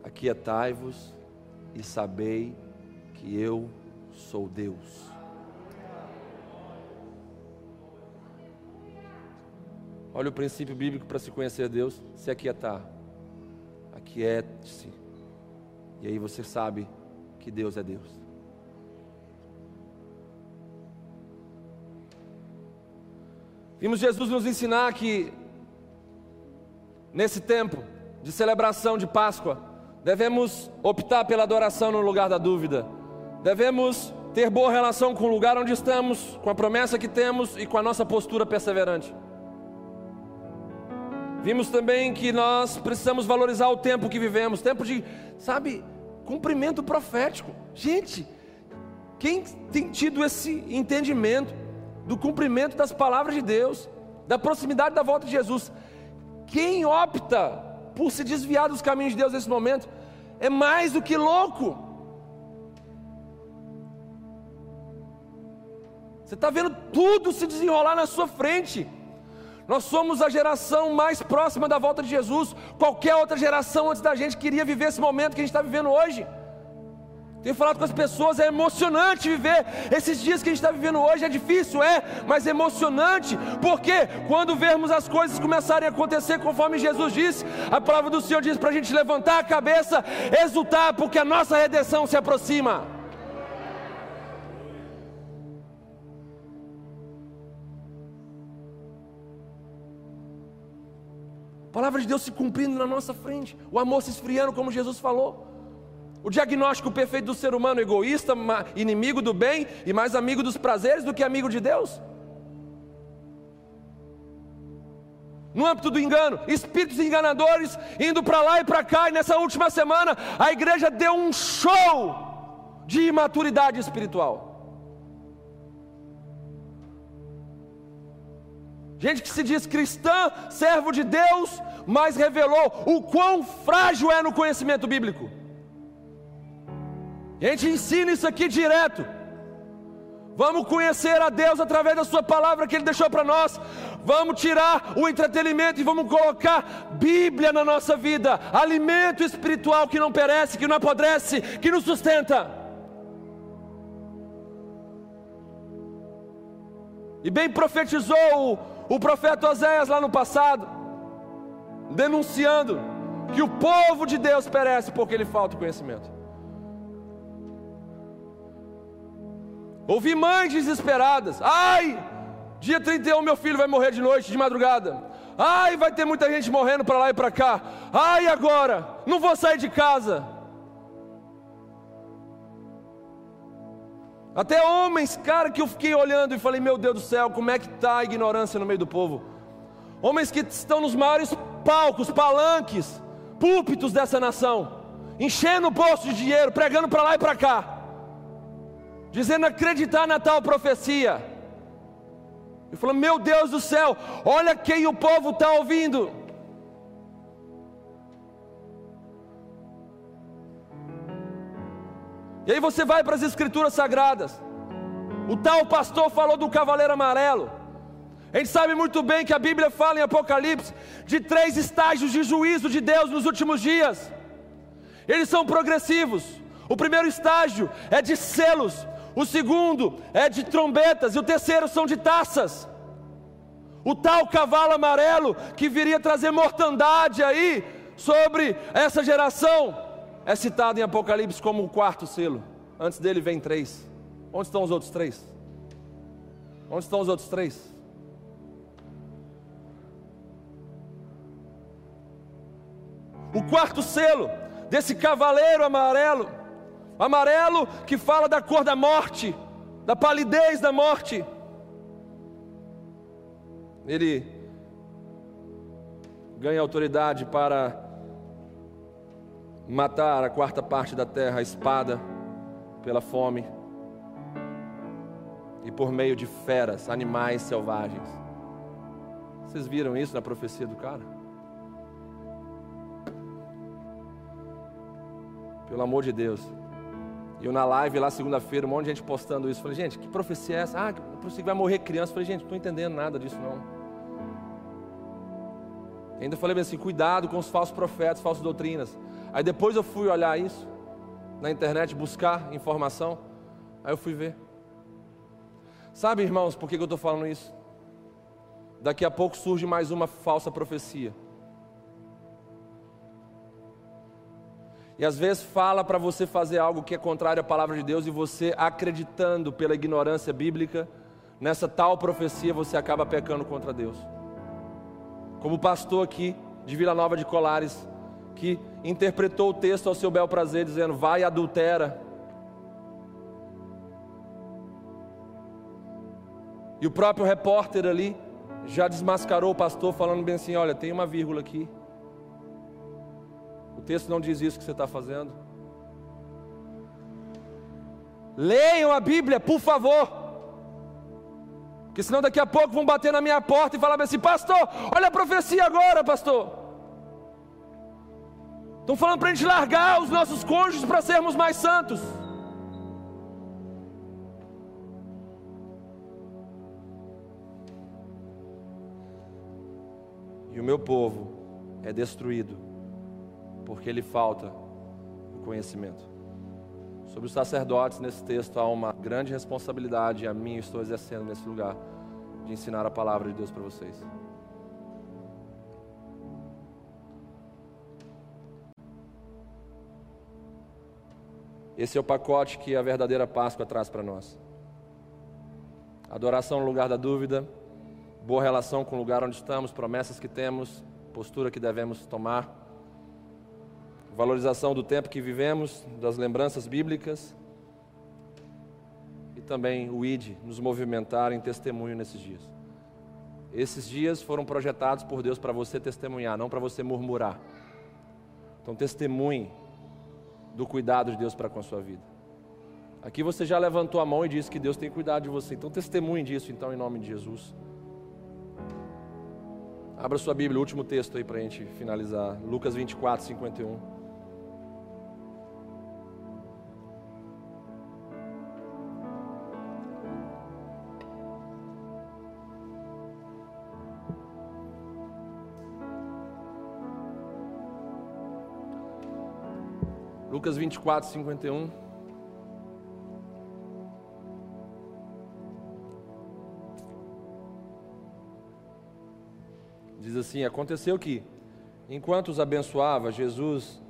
[SPEAKER 1] Aquietai-vos e sabei que eu sou Deus. Olha o princípio bíblico para se conhecer Deus: se aquietar. Aquiete-se. E aí você sabe que Deus é Deus. Vimos Jesus nos ensinar que, nesse tempo de celebração de Páscoa, devemos optar pela adoração no lugar da dúvida, devemos ter boa relação com o lugar onde estamos, com a promessa que temos e com a nossa postura perseverante. Vimos também que nós precisamos valorizar o tempo que vivemos, tempo de, sabe, cumprimento profético. Gente, Quem tem tido esse entendimento do cumprimento das palavras de Deus, da proximidade da volta de Jesus? Quem opta por se desviar dos caminhos de Deus nesse momento é mais do que louco. Você está vendo tudo se desenrolar na sua frente. Nós somos a geração mais próxima da volta de Jesus. Qualquer outra geração antes da gente queria viver esse momento que a gente está vivendo hoje. Tenho falado com as pessoas, é emocionante viver esses dias que a gente está vivendo hoje. É difícil, é, mas é emocionante, porque quando vermos as coisas começarem a acontecer conforme Jesus disse, a palavra do Senhor diz para a gente levantar a cabeça, exultar, porque a nossa redenção se aproxima. Palavra de Deus se cumprindo na nossa frente, o amor se esfriando, como Jesus falou. O diagnóstico perfeito do ser humano egoísta, inimigo do bem e mais amigo dos prazeres do que amigo de Deus. No âmbito do engano, espíritos enganadores indo para lá e para cá, e nessa última semana a igreja deu um show de imaturidade espiritual. Gente que se diz cristã, servo de Deus, mas revelou o quão frágil é no conhecimento bíblico. A gente ensina isso aqui direto. Vamos conhecer a Deus através da Sua palavra que Ele deixou para nós. Vamos tirar o entretenimento e vamos colocar Bíblia na nossa vida, alimento espiritual que não perece, que não apodrece, que nos sustenta. E bem profetizou o, o profeta Oséias lá no passado, denunciando que o povo de Deus perece porque lhe falta conhecimento. Ouvi mães desesperadas. Ai, dia 31 meu filho vai morrer de noite, de madrugada. Ai, vai ter muita gente morrendo para lá e para cá. Ai, agora, não vou sair de casa. Até homens, cara, que eu fiquei olhando e falei: Meu Deus do céu, como é que está a ignorância no meio do povo? Homens que estão nos maiores palcos, palanques, púlpitos dessa nação, enchendo o bolso de dinheiro, pregando para lá e para cá dizendo acreditar na tal profecia. E falou: Meu Deus do céu, olha quem o povo está ouvindo. E aí você vai para as Escrituras Sagradas. O tal pastor falou do cavaleiro amarelo. A gente sabe muito bem que a Bíblia fala em Apocalipse de três estágios de juízo de Deus nos últimos dias. Eles são progressivos. O primeiro estágio é de selos, o segundo é de trombetas, e o terceiro são de taças. O tal cavalo amarelo que viria trazer mortandade aí sobre essa geração é citado em Apocalipse como o quarto selo. Antes dele vem três. Onde estão os outros três? Onde estão os outros três? O quarto selo desse cavaleiro amarelo amarelo que fala da cor da morte, da palidez da morte. Ele ganha autoridade para matar a quarta parte da terra, a espada, pela fome e por meio de feras, animais selvagens. Vocês viram isso na profecia do cara? Pelo amor de Deus. E eu na live lá segunda-feira, um monte de gente postando isso. Falei, gente, que profecia é essa? Ah, que profecia que vai morrer criança. Falei, gente, não estou entendendo nada disso não. E ainda falei assim, cuidado com os falsos profetas, falsas doutrinas. Aí depois eu fui olhar isso na internet, buscar informação. Aí eu fui ver. Sabe, irmãos, por que eu estou falando isso? Daqui a pouco surge mais uma falsa profecia. E às vezes fala para você fazer algo que é contrário à palavra de Deus e você acreditando pela ignorância bíblica nessa tal profecia, você acaba pecando contra Deus. Como o pastor aqui de Vila Nova de Colares, que interpretou o texto ao seu bel prazer, dizendo: Vai e adultera. E o próprio repórter ali já desmascarou o pastor, falando bem assim: Olha, tem uma vírgula aqui. O texto não diz isso que você está fazendo. Leiam a Bíblia, por favor. Porque senão daqui a pouco vão bater na minha porta e falar assim: Pastor, olha a profecia agora, pastor. Estão falando para a gente largar os nossos cônjuges para sermos mais santos. E o meu povo é destruído porque lhe falta o conhecimento. Sobre os sacerdotes, nesse texto há uma grande responsabilidade, a minha estou exercendo nesse lugar, de ensinar a palavra de Deus para vocês. Esse é o pacote que a verdadeira Páscoa traz para nós. Adoração no lugar da dúvida, boa relação com o lugar onde estamos, promessas que temos, postura que devemos tomar, valorização do tempo que vivemos, das lembranças bíblicas e também o ID, nos movimentar em testemunho nesses dias. Esses dias foram projetados por Deus para você testemunhar, não para você murmurar. Então, testemunhe do cuidado de Deus para com a sua vida. Aqui você já levantou a mão e disse que Deus tem cuidado de você. Então, testemunhe disso, então, em nome de Jesus. Abra sua Bíblia, o último texto aí para a gente finalizar. Lucas 24, 51. Lucas 24, 51. Diz assim: Aconteceu que, enquanto os abençoava, Jesus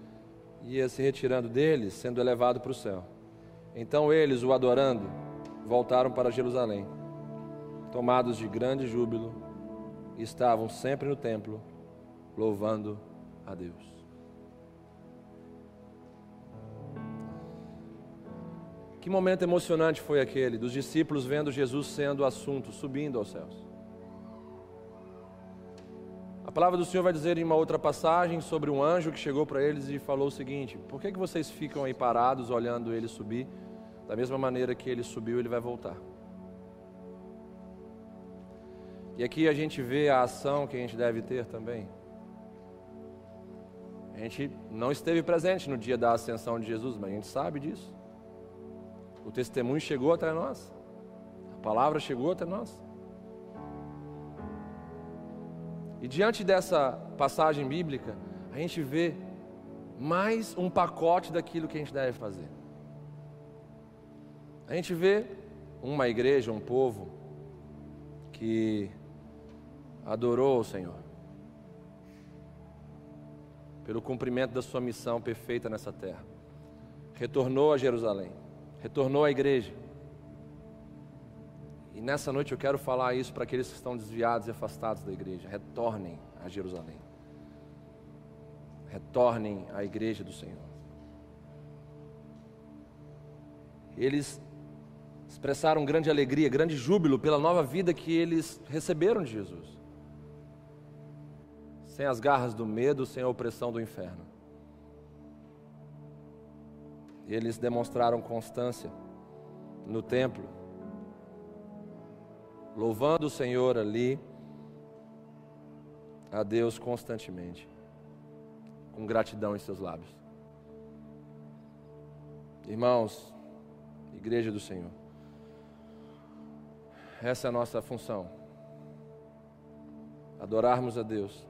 [SPEAKER 1] ia se retirando deles, sendo elevado para o céu. Então eles, o adorando, voltaram para Jerusalém, tomados de grande júbilo, estavam sempre no templo, louvando a Deus. Que momento emocionante foi aquele dos discípulos vendo Jesus sendo assunto, subindo aos céus. A palavra do Senhor vai dizer em uma outra passagem sobre um anjo que chegou para eles e falou o seguinte: Por que, que vocês ficam aí parados olhando ele subir? Da mesma maneira que ele subiu, ele vai voltar. E aqui a gente vê a ação que a gente deve ter também. A gente não esteve presente no dia da ascensão de Jesus, mas a gente sabe disso. O testemunho chegou até nós, a palavra chegou até nós. E diante dessa passagem bíblica, a gente vê mais um pacote daquilo que a gente deve fazer. A gente vê uma igreja, um povo que adorou o Senhor pelo cumprimento da sua missão perfeita nessa terra. Retornou a Jerusalém, retornou à igreja e nessa noite eu quero falar isso para aqueles que estão desviados e afastados da igreja. Retornem a Jerusalém. Retornem à igreja do Senhor. Eles expressaram grande alegria, grande júbilo pela nova vida que eles receberam de Jesus. Sem as garras do medo, sem a opressão do inferno. Eles demonstraram constância no templo louvando o Senhor ali, a Deus constantemente, com gratidão em seus lábios. Irmãos, Igreja do Senhor, essa é a nossa função. Adorarmos a Deus,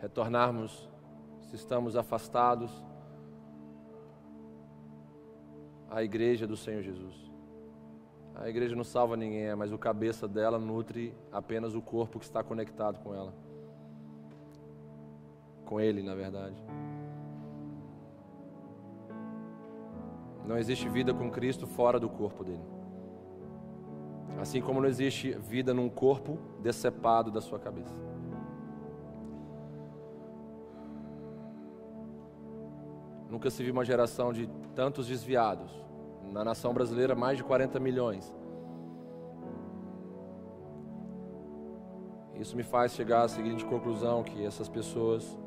[SPEAKER 1] retornarmos se estamos afastados à Igreja do Senhor Jesus. A igreja não salva ninguém, é, mas o cabeça dela nutre apenas o corpo que está conectado com ela. Com ele, na verdade. Não existe vida com Cristo fora do corpo dele. Assim como não existe vida num corpo decepado da sua cabeça. Nunca se viu uma geração de tantos desviados na nação brasileira, mais de 40 milhões. Isso me faz chegar à seguinte conclusão: que essas pessoas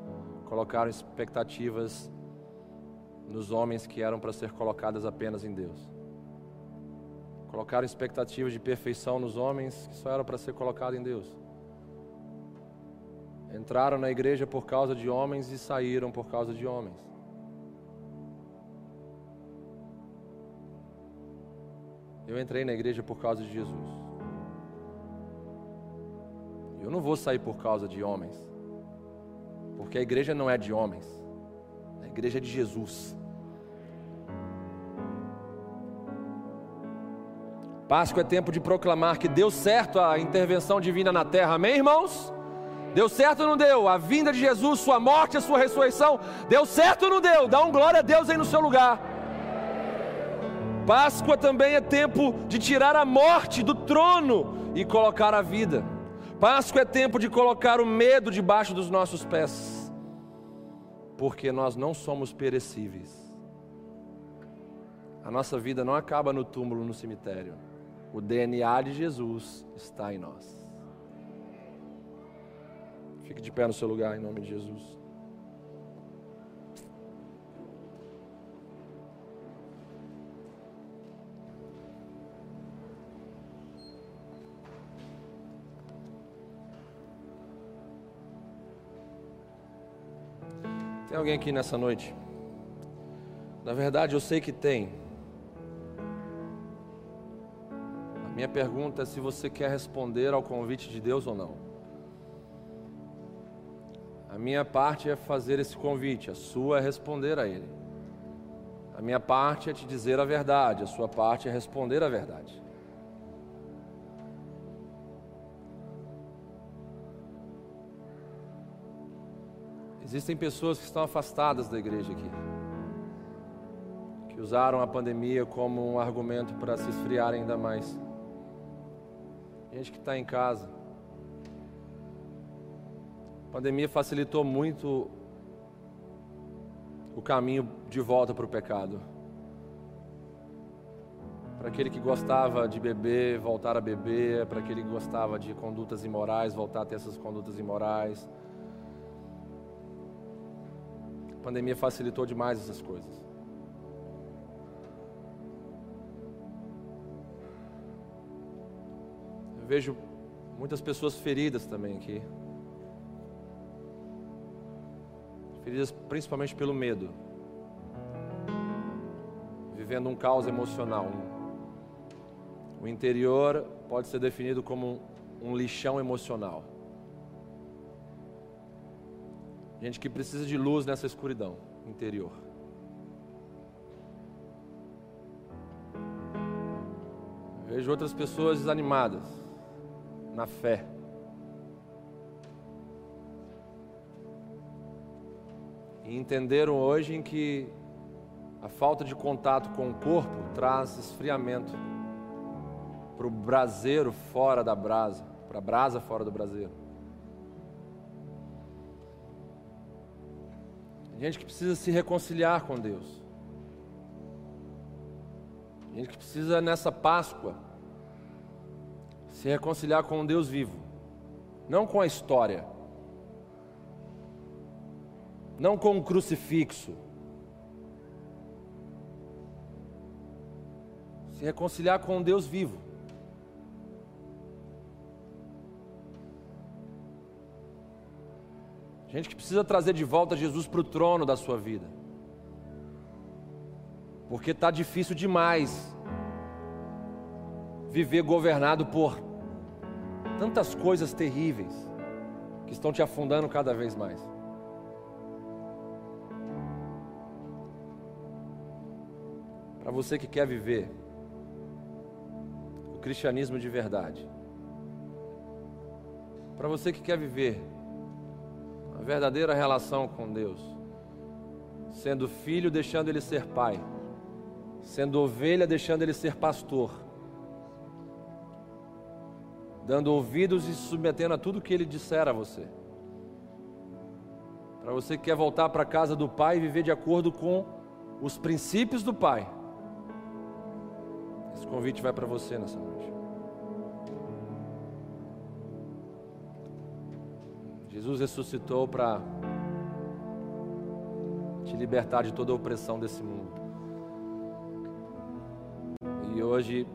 [SPEAKER 1] colocaram expectativas nos homens que eram para ser colocadas apenas em Deus. Colocaram expectativas de perfeição nos homens que só eram para ser colocado em Deus. Entraram na igreja por causa de homens e saíram por causa de homens. Eu entrei na igreja por causa de Jesus. Eu não vou sair por causa de homens, porque a igreja não é de homens, a igreja é de Jesus. Páscoa é tempo de proclamar que deu certo a intervenção divina na terra, amém, irmãos? Deu certo ou não deu? A vinda de Jesus, sua morte, a sua ressurreição, deu certo ou não deu? Dá um glória a Deus aí no seu lugar. Páscoa também é tempo de tirar a morte do trono e colocar a vida. Páscoa é tempo de colocar o medo debaixo dos nossos pés, porque nós não somos perecíveis. A nossa vida não acaba no túmulo, no cemitério. O DNA de Jesus está em nós. Fique de pé no seu lugar em nome de Jesus. Tem alguém aqui nessa noite? Na verdade, eu sei que tem. Minha pergunta é se você quer responder ao convite de Deus ou não. A minha parte é fazer esse convite, a sua é responder a ele. A minha parte é te dizer a verdade, a sua parte é responder a verdade. Existem pessoas que estão afastadas da igreja aqui, que usaram a pandemia como um argumento para se esfriar ainda mais gente que está em casa. A pandemia facilitou muito o caminho de volta para o pecado. Para aquele que gostava de beber, voltar a beber. Para aquele que gostava de condutas imorais, voltar a ter essas condutas imorais. A pandemia facilitou demais essas coisas. vejo muitas pessoas feridas também aqui. Feridas principalmente pelo medo. Vivendo um caos emocional. O interior pode ser definido como um lixão emocional. Gente que precisa de luz nessa escuridão interior. Vejo outras pessoas desanimadas na fé. E entenderam hoje em que a falta de contato com o corpo traz esfriamento para o braseiro fora da brasa, para a brasa fora do braseiro. Gente que precisa se reconciliar com Deus. Gente que precisa nessa Páscoa se reconciliar com um Deus vivo, não com a história, não com um crucifixo. Se reconciliar com um Deus vivo. Gente que precisa trazer de volta Jesus para o trono da sua vida. Porque está difícil demais viver governado por tantas coisas terríveis que estão te afundando cada vez mais. Para você que quer viver o cristianismo de verdade, para você que quer viver a verdadeira relação com Deus, sendo filho, deixando ele ser pai, sendo ovelha, deixando ele ser pastor dando ouvidos e se submetendo a tudo que ele disser a você. Para você que quer voltar para a casa do Pai e viver de acordo com os princípios do Pai. Esse convite vai para você nessa noite. Jesus ressuscitou para te libertar de toda a opressão desse mundo. E hoje,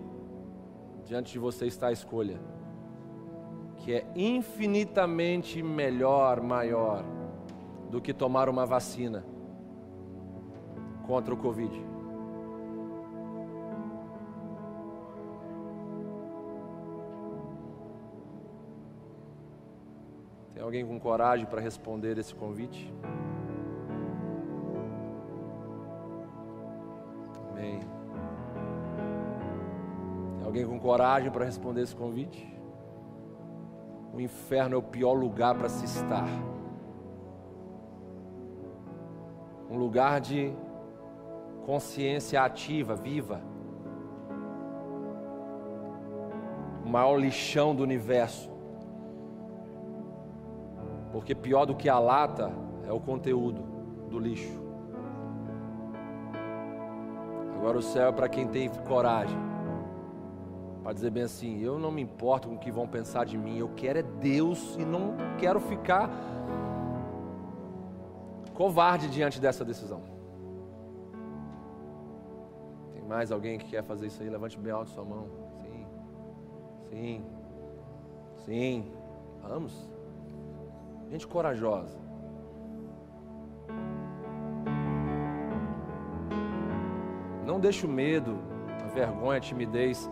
[SPEAKER 1] diante de você está a escolha, que é infinitamente melhor, maior, do que tomar uma vacina contra o Covid. Alguém com coragem para responder esse convite? Amém. Tem alguém com coragem para responder esse convite? O inferno é o pior lugar para se estar. Um lugar de consciência ativa, viva. O maior lixão do universo. Porque pior do que a lata é o conteúdo do lixo. Agora o céu é para quem tem coragem. Para dizer bem assim, eu não me importo com o que vão pensar de mim, eu quero é Deus e não quero ficar covarde diante dessa decisão. Tem mais alguém que quer fazer isso aí? Levante bem alto sua mão. Sim. Sim. Sim. Vamos. Gente corajosa. Não deixe o medo, a vergonha, a timidez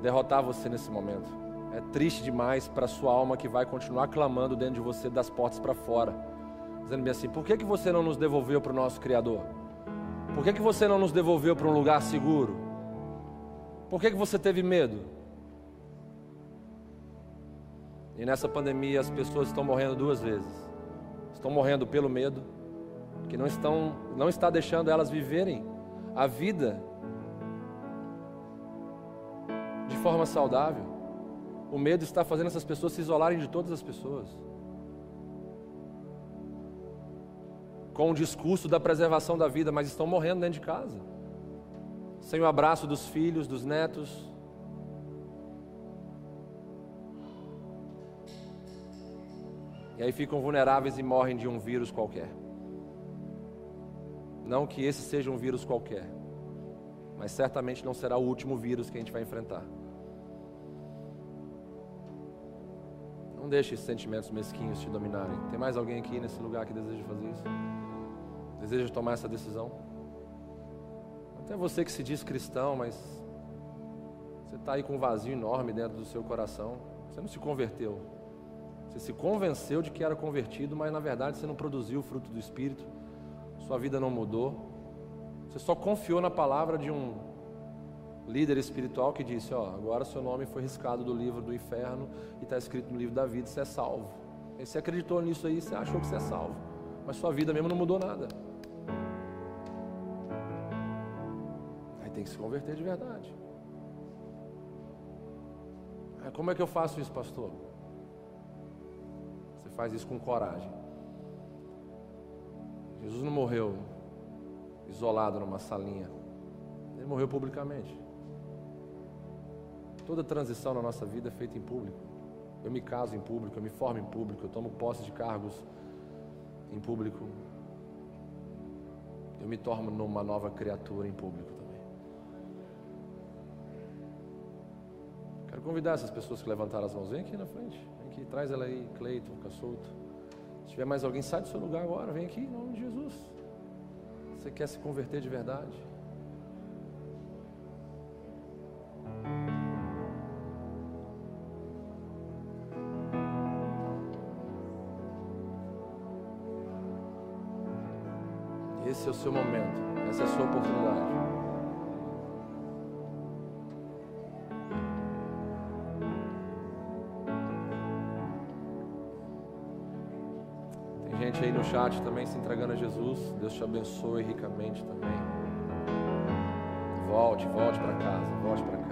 [SPEAKER 1] derrotar você nesse momento. É triste demais para a sua alma que vai continuar clamando dentro de você das portas para fora. Dizendo bem assim: por que, que você não nos devolveu para o nosso Criador? Por que, que você não nos devolveu para um lugar seguro? Por que, que você teve medo? E nessa pandemia as pessoas estão morrendo duas vezes. Estão morrendo pelo medo, que não estão não está deixando elas viverem a vida de forma saudável. O medo está fazendo essas pessoas se isolarem de todas as pessoas. Com o discurso da preservação da vida, mas estão morrendo dentro de casa. Sem o abraço dos filhos, dos netos. E aí ficam vulneráveis e morrem de um vírus qualquer. Não que esse seja um vírus qualquer, mas certamente não será o último vírus que a gente vai enfrentar. Não deixe esses sentimentos mesquinhos te dominarem. Tem mais alguém aqui nesse lugar que deseja fazer isso? Deseja tomar essa decisão? Até você que se diz cristão, mas você está aí com um vazio enorme dentro do seu coração. Você não se converteu. Você se convenceu de que era convertido, mas na verdade você não produziu o fruto do Espírito. Sua vida não mudou. Você só confiou na palavra de um líder espiritual que disse: Ó, agora seu nome foi riscado do livro do inferno e está escrito no livro da vida, você é salvo. E você acreditou nisso aí, você achou que você é salvo, mas sua vida mesmo não mudou nada. Aí tem que se converter de verdade. Como é que eu faço isso, pastor? Faz isso com coragem. Jesus não morreu isolado numa salinha. Ele morreu publicamente. Toda transição na nossa vida é feita em público. Eu me caso em público, eu me formo em público, eu tomo posse de cargos em público. Eu me torno numa nova criatura em público também. Quero convidar essas pessoas que levantaram as mãos. Vem aqui na frente. Aqui, traz ela aí, Cleiton, fica solto. Se tiver mais alguém, sai do seu lugar agora. Vem aqui, em nome de Jesus. Você quer se converter de verdade? Esse é o seu momento, essa é a sua oportunidade. Chat também se entregando a Jesus. Deus te abençoe ricamente também. Volte, volte para casa, volte para casa,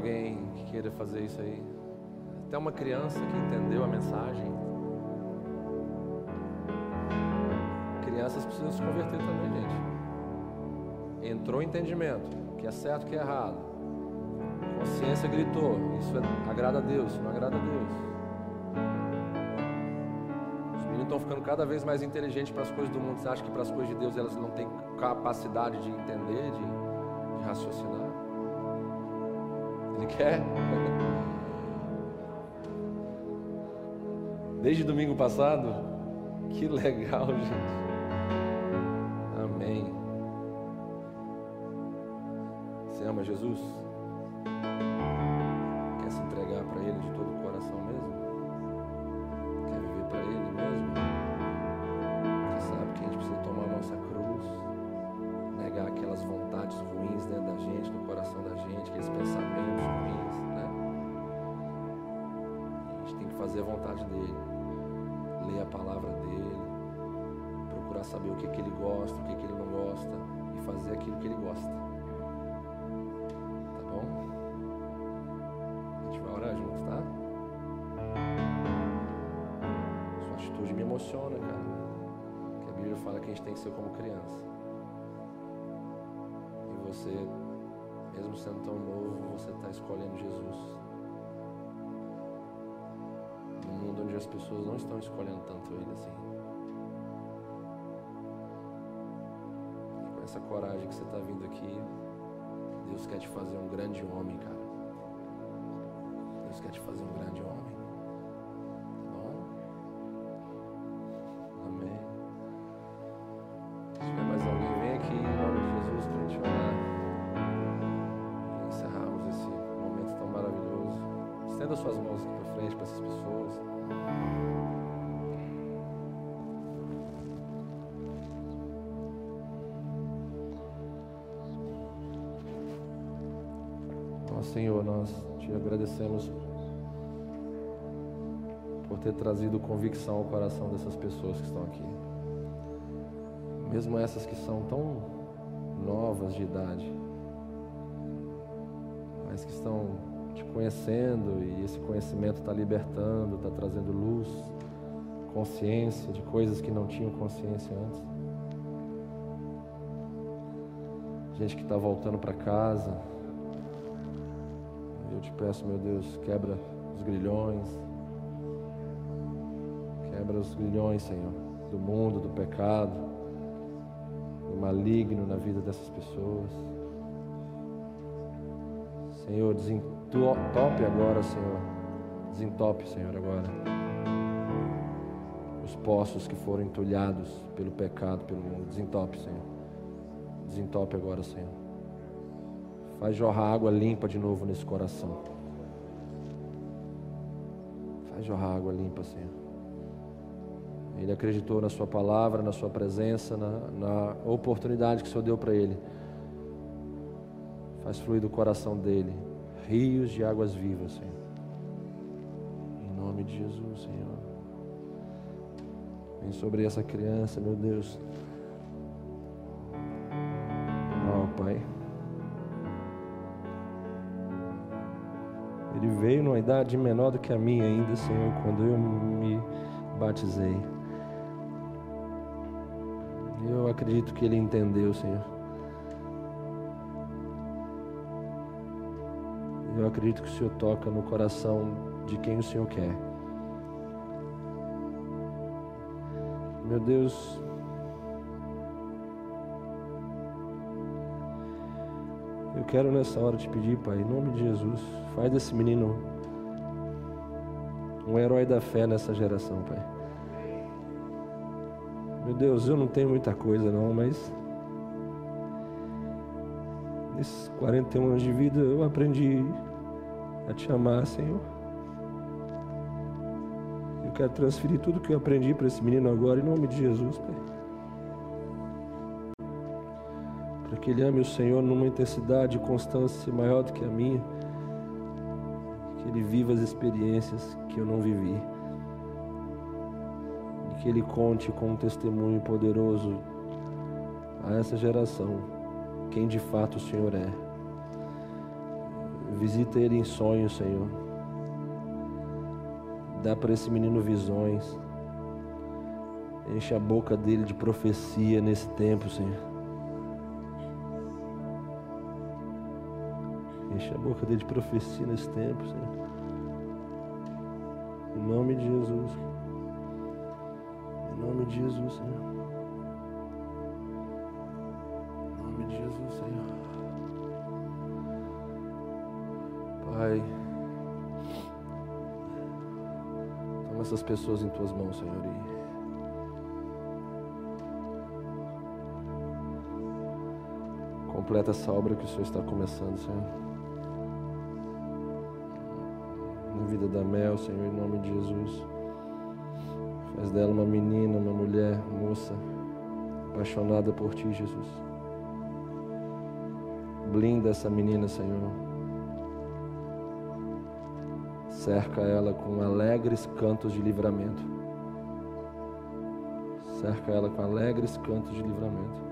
[SPEAKER 1] alguém que queira fazer isso aí? Até uma criança que entendeu a mensagem. Crianças precisam se converter também, gente. Entrou entendimento, que é certo, que é errado. consciência gritou. Isso é, agrada a Deus, isso não agrada a Deus. Os meninos estão ficando cada vez mais inteligentes para as coisas do mundo. Você acha que para as coisas de Deus elas não têm capacidade de entender, de, de raciocinar? Ele quer. Desde domingo passado, que legal, gente. Jesus? Sua atitude me emociona, cara. Que a Bíblia fala que a gente tem que ser como criança. E você, mesmo sendo tão novo, você está escolhendo Jesus. Num mundo onde as pessoas não estão escolhendo tanto Ele assim. E com essa coragem que você está vindo aqui, Deus quer te fazer um grande homem, cara. Deus quer te fazer um grande homem. Trazido convicção ao coração dessas pessoas que estão aqui. Mesmo essas que são tão novas de idade, mas que estão te conhecendo e esse conhecimento está libertando, está trazendo luz, consciência de coisas que não tinham consciência antes. Gente que está voltando para casa. Eu te peço, meu Deus, quebra os grilhões. Grilhões, Senhor, do mundo, do pecado, do maligno na vida dessas pessoas. Senhor, desentope agora, Senhor. Desentope, Senhor, agora. Os poços que foram entulhados pelo pecado, pelo mundo. Desentope, Senhor. Desentope agora, Senhor. Faz jorrar água limpa de novo nesse coração. Faz jorrar água limpa, Senhor. Ele acreditou na Sua palavra, na Sua presença, na, na oportunidade que o Senhor deu para ele. Faz fluir do coração dele rios de águas vivas, Senhor. Em nome de Jesus, Senhor. Vem sobre essa criança, meu Deus. Oh, Pai. Ele veio numa idade menor do que a minha ainda, Senhor, quando eu me batizei. Eu acredito que ele entendeu, Senhor. Eu acredito que o Senhor toca no coração de quem o Senhor quer. Meu Deus, eu quero nessa hora te pedir, Pai, em nome de Jesus, faz desse menino um herói da fé nessa geração, Pai. Meu Deus, eu não tenho muita coisa não, mas nesses 41 anos de vida eu aprendi a te amar, Senhor. Eu quero transferir tudo que eu aprendi para esse menino agora, em nome de Jesus, Pai. Para que ele ame o Senhor numa intensidade e constância maior do que a minha. Que ele viva as experiências que eu não vivi. Que ele conte com um testemunho poderoso a essa geração quem de fato o Senhor é. Visita ele em sonhos, Senhor. Dá para esse menino visões. Enche a boca dele de profecia nesse tempo, Senhor.
[SPEAKER 2] Enche a boca dele de profecia nesse tempo, Senhor. Em nome de Jesus. Em nome de Jesus, Senhor. Em nome de Jesus, Senhor. Pai. Toma essas pessoas em tuas mãos, Senhor. E completa essa obra que o Senhor está começando, Senhor. Na vida da Mel, Senhor, em nome de Jesus. Faz dela uma menina, uma mulher, moça, apaixonada por Ti, Jesus. Blinda essa menina, Senhor. Cerca ela com alegres cantos de livramento. Cerca ela com alegres cantos de livramento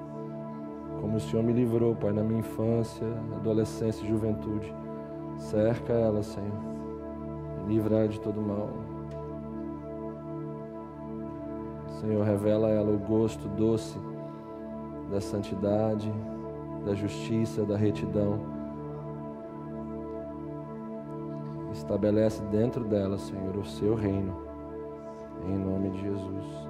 [SPEAKER 2] como o Senhor me livrou, Pai, na minha infância, adolescência e juventude. Cerca ela, Senhor. Livra de todo mal. Senhor, revela a ela o gosto doce da santidade, da justiça, da retidão. Estabelece dentro dela, Senhor, o seu reino. Em nome de Jesus.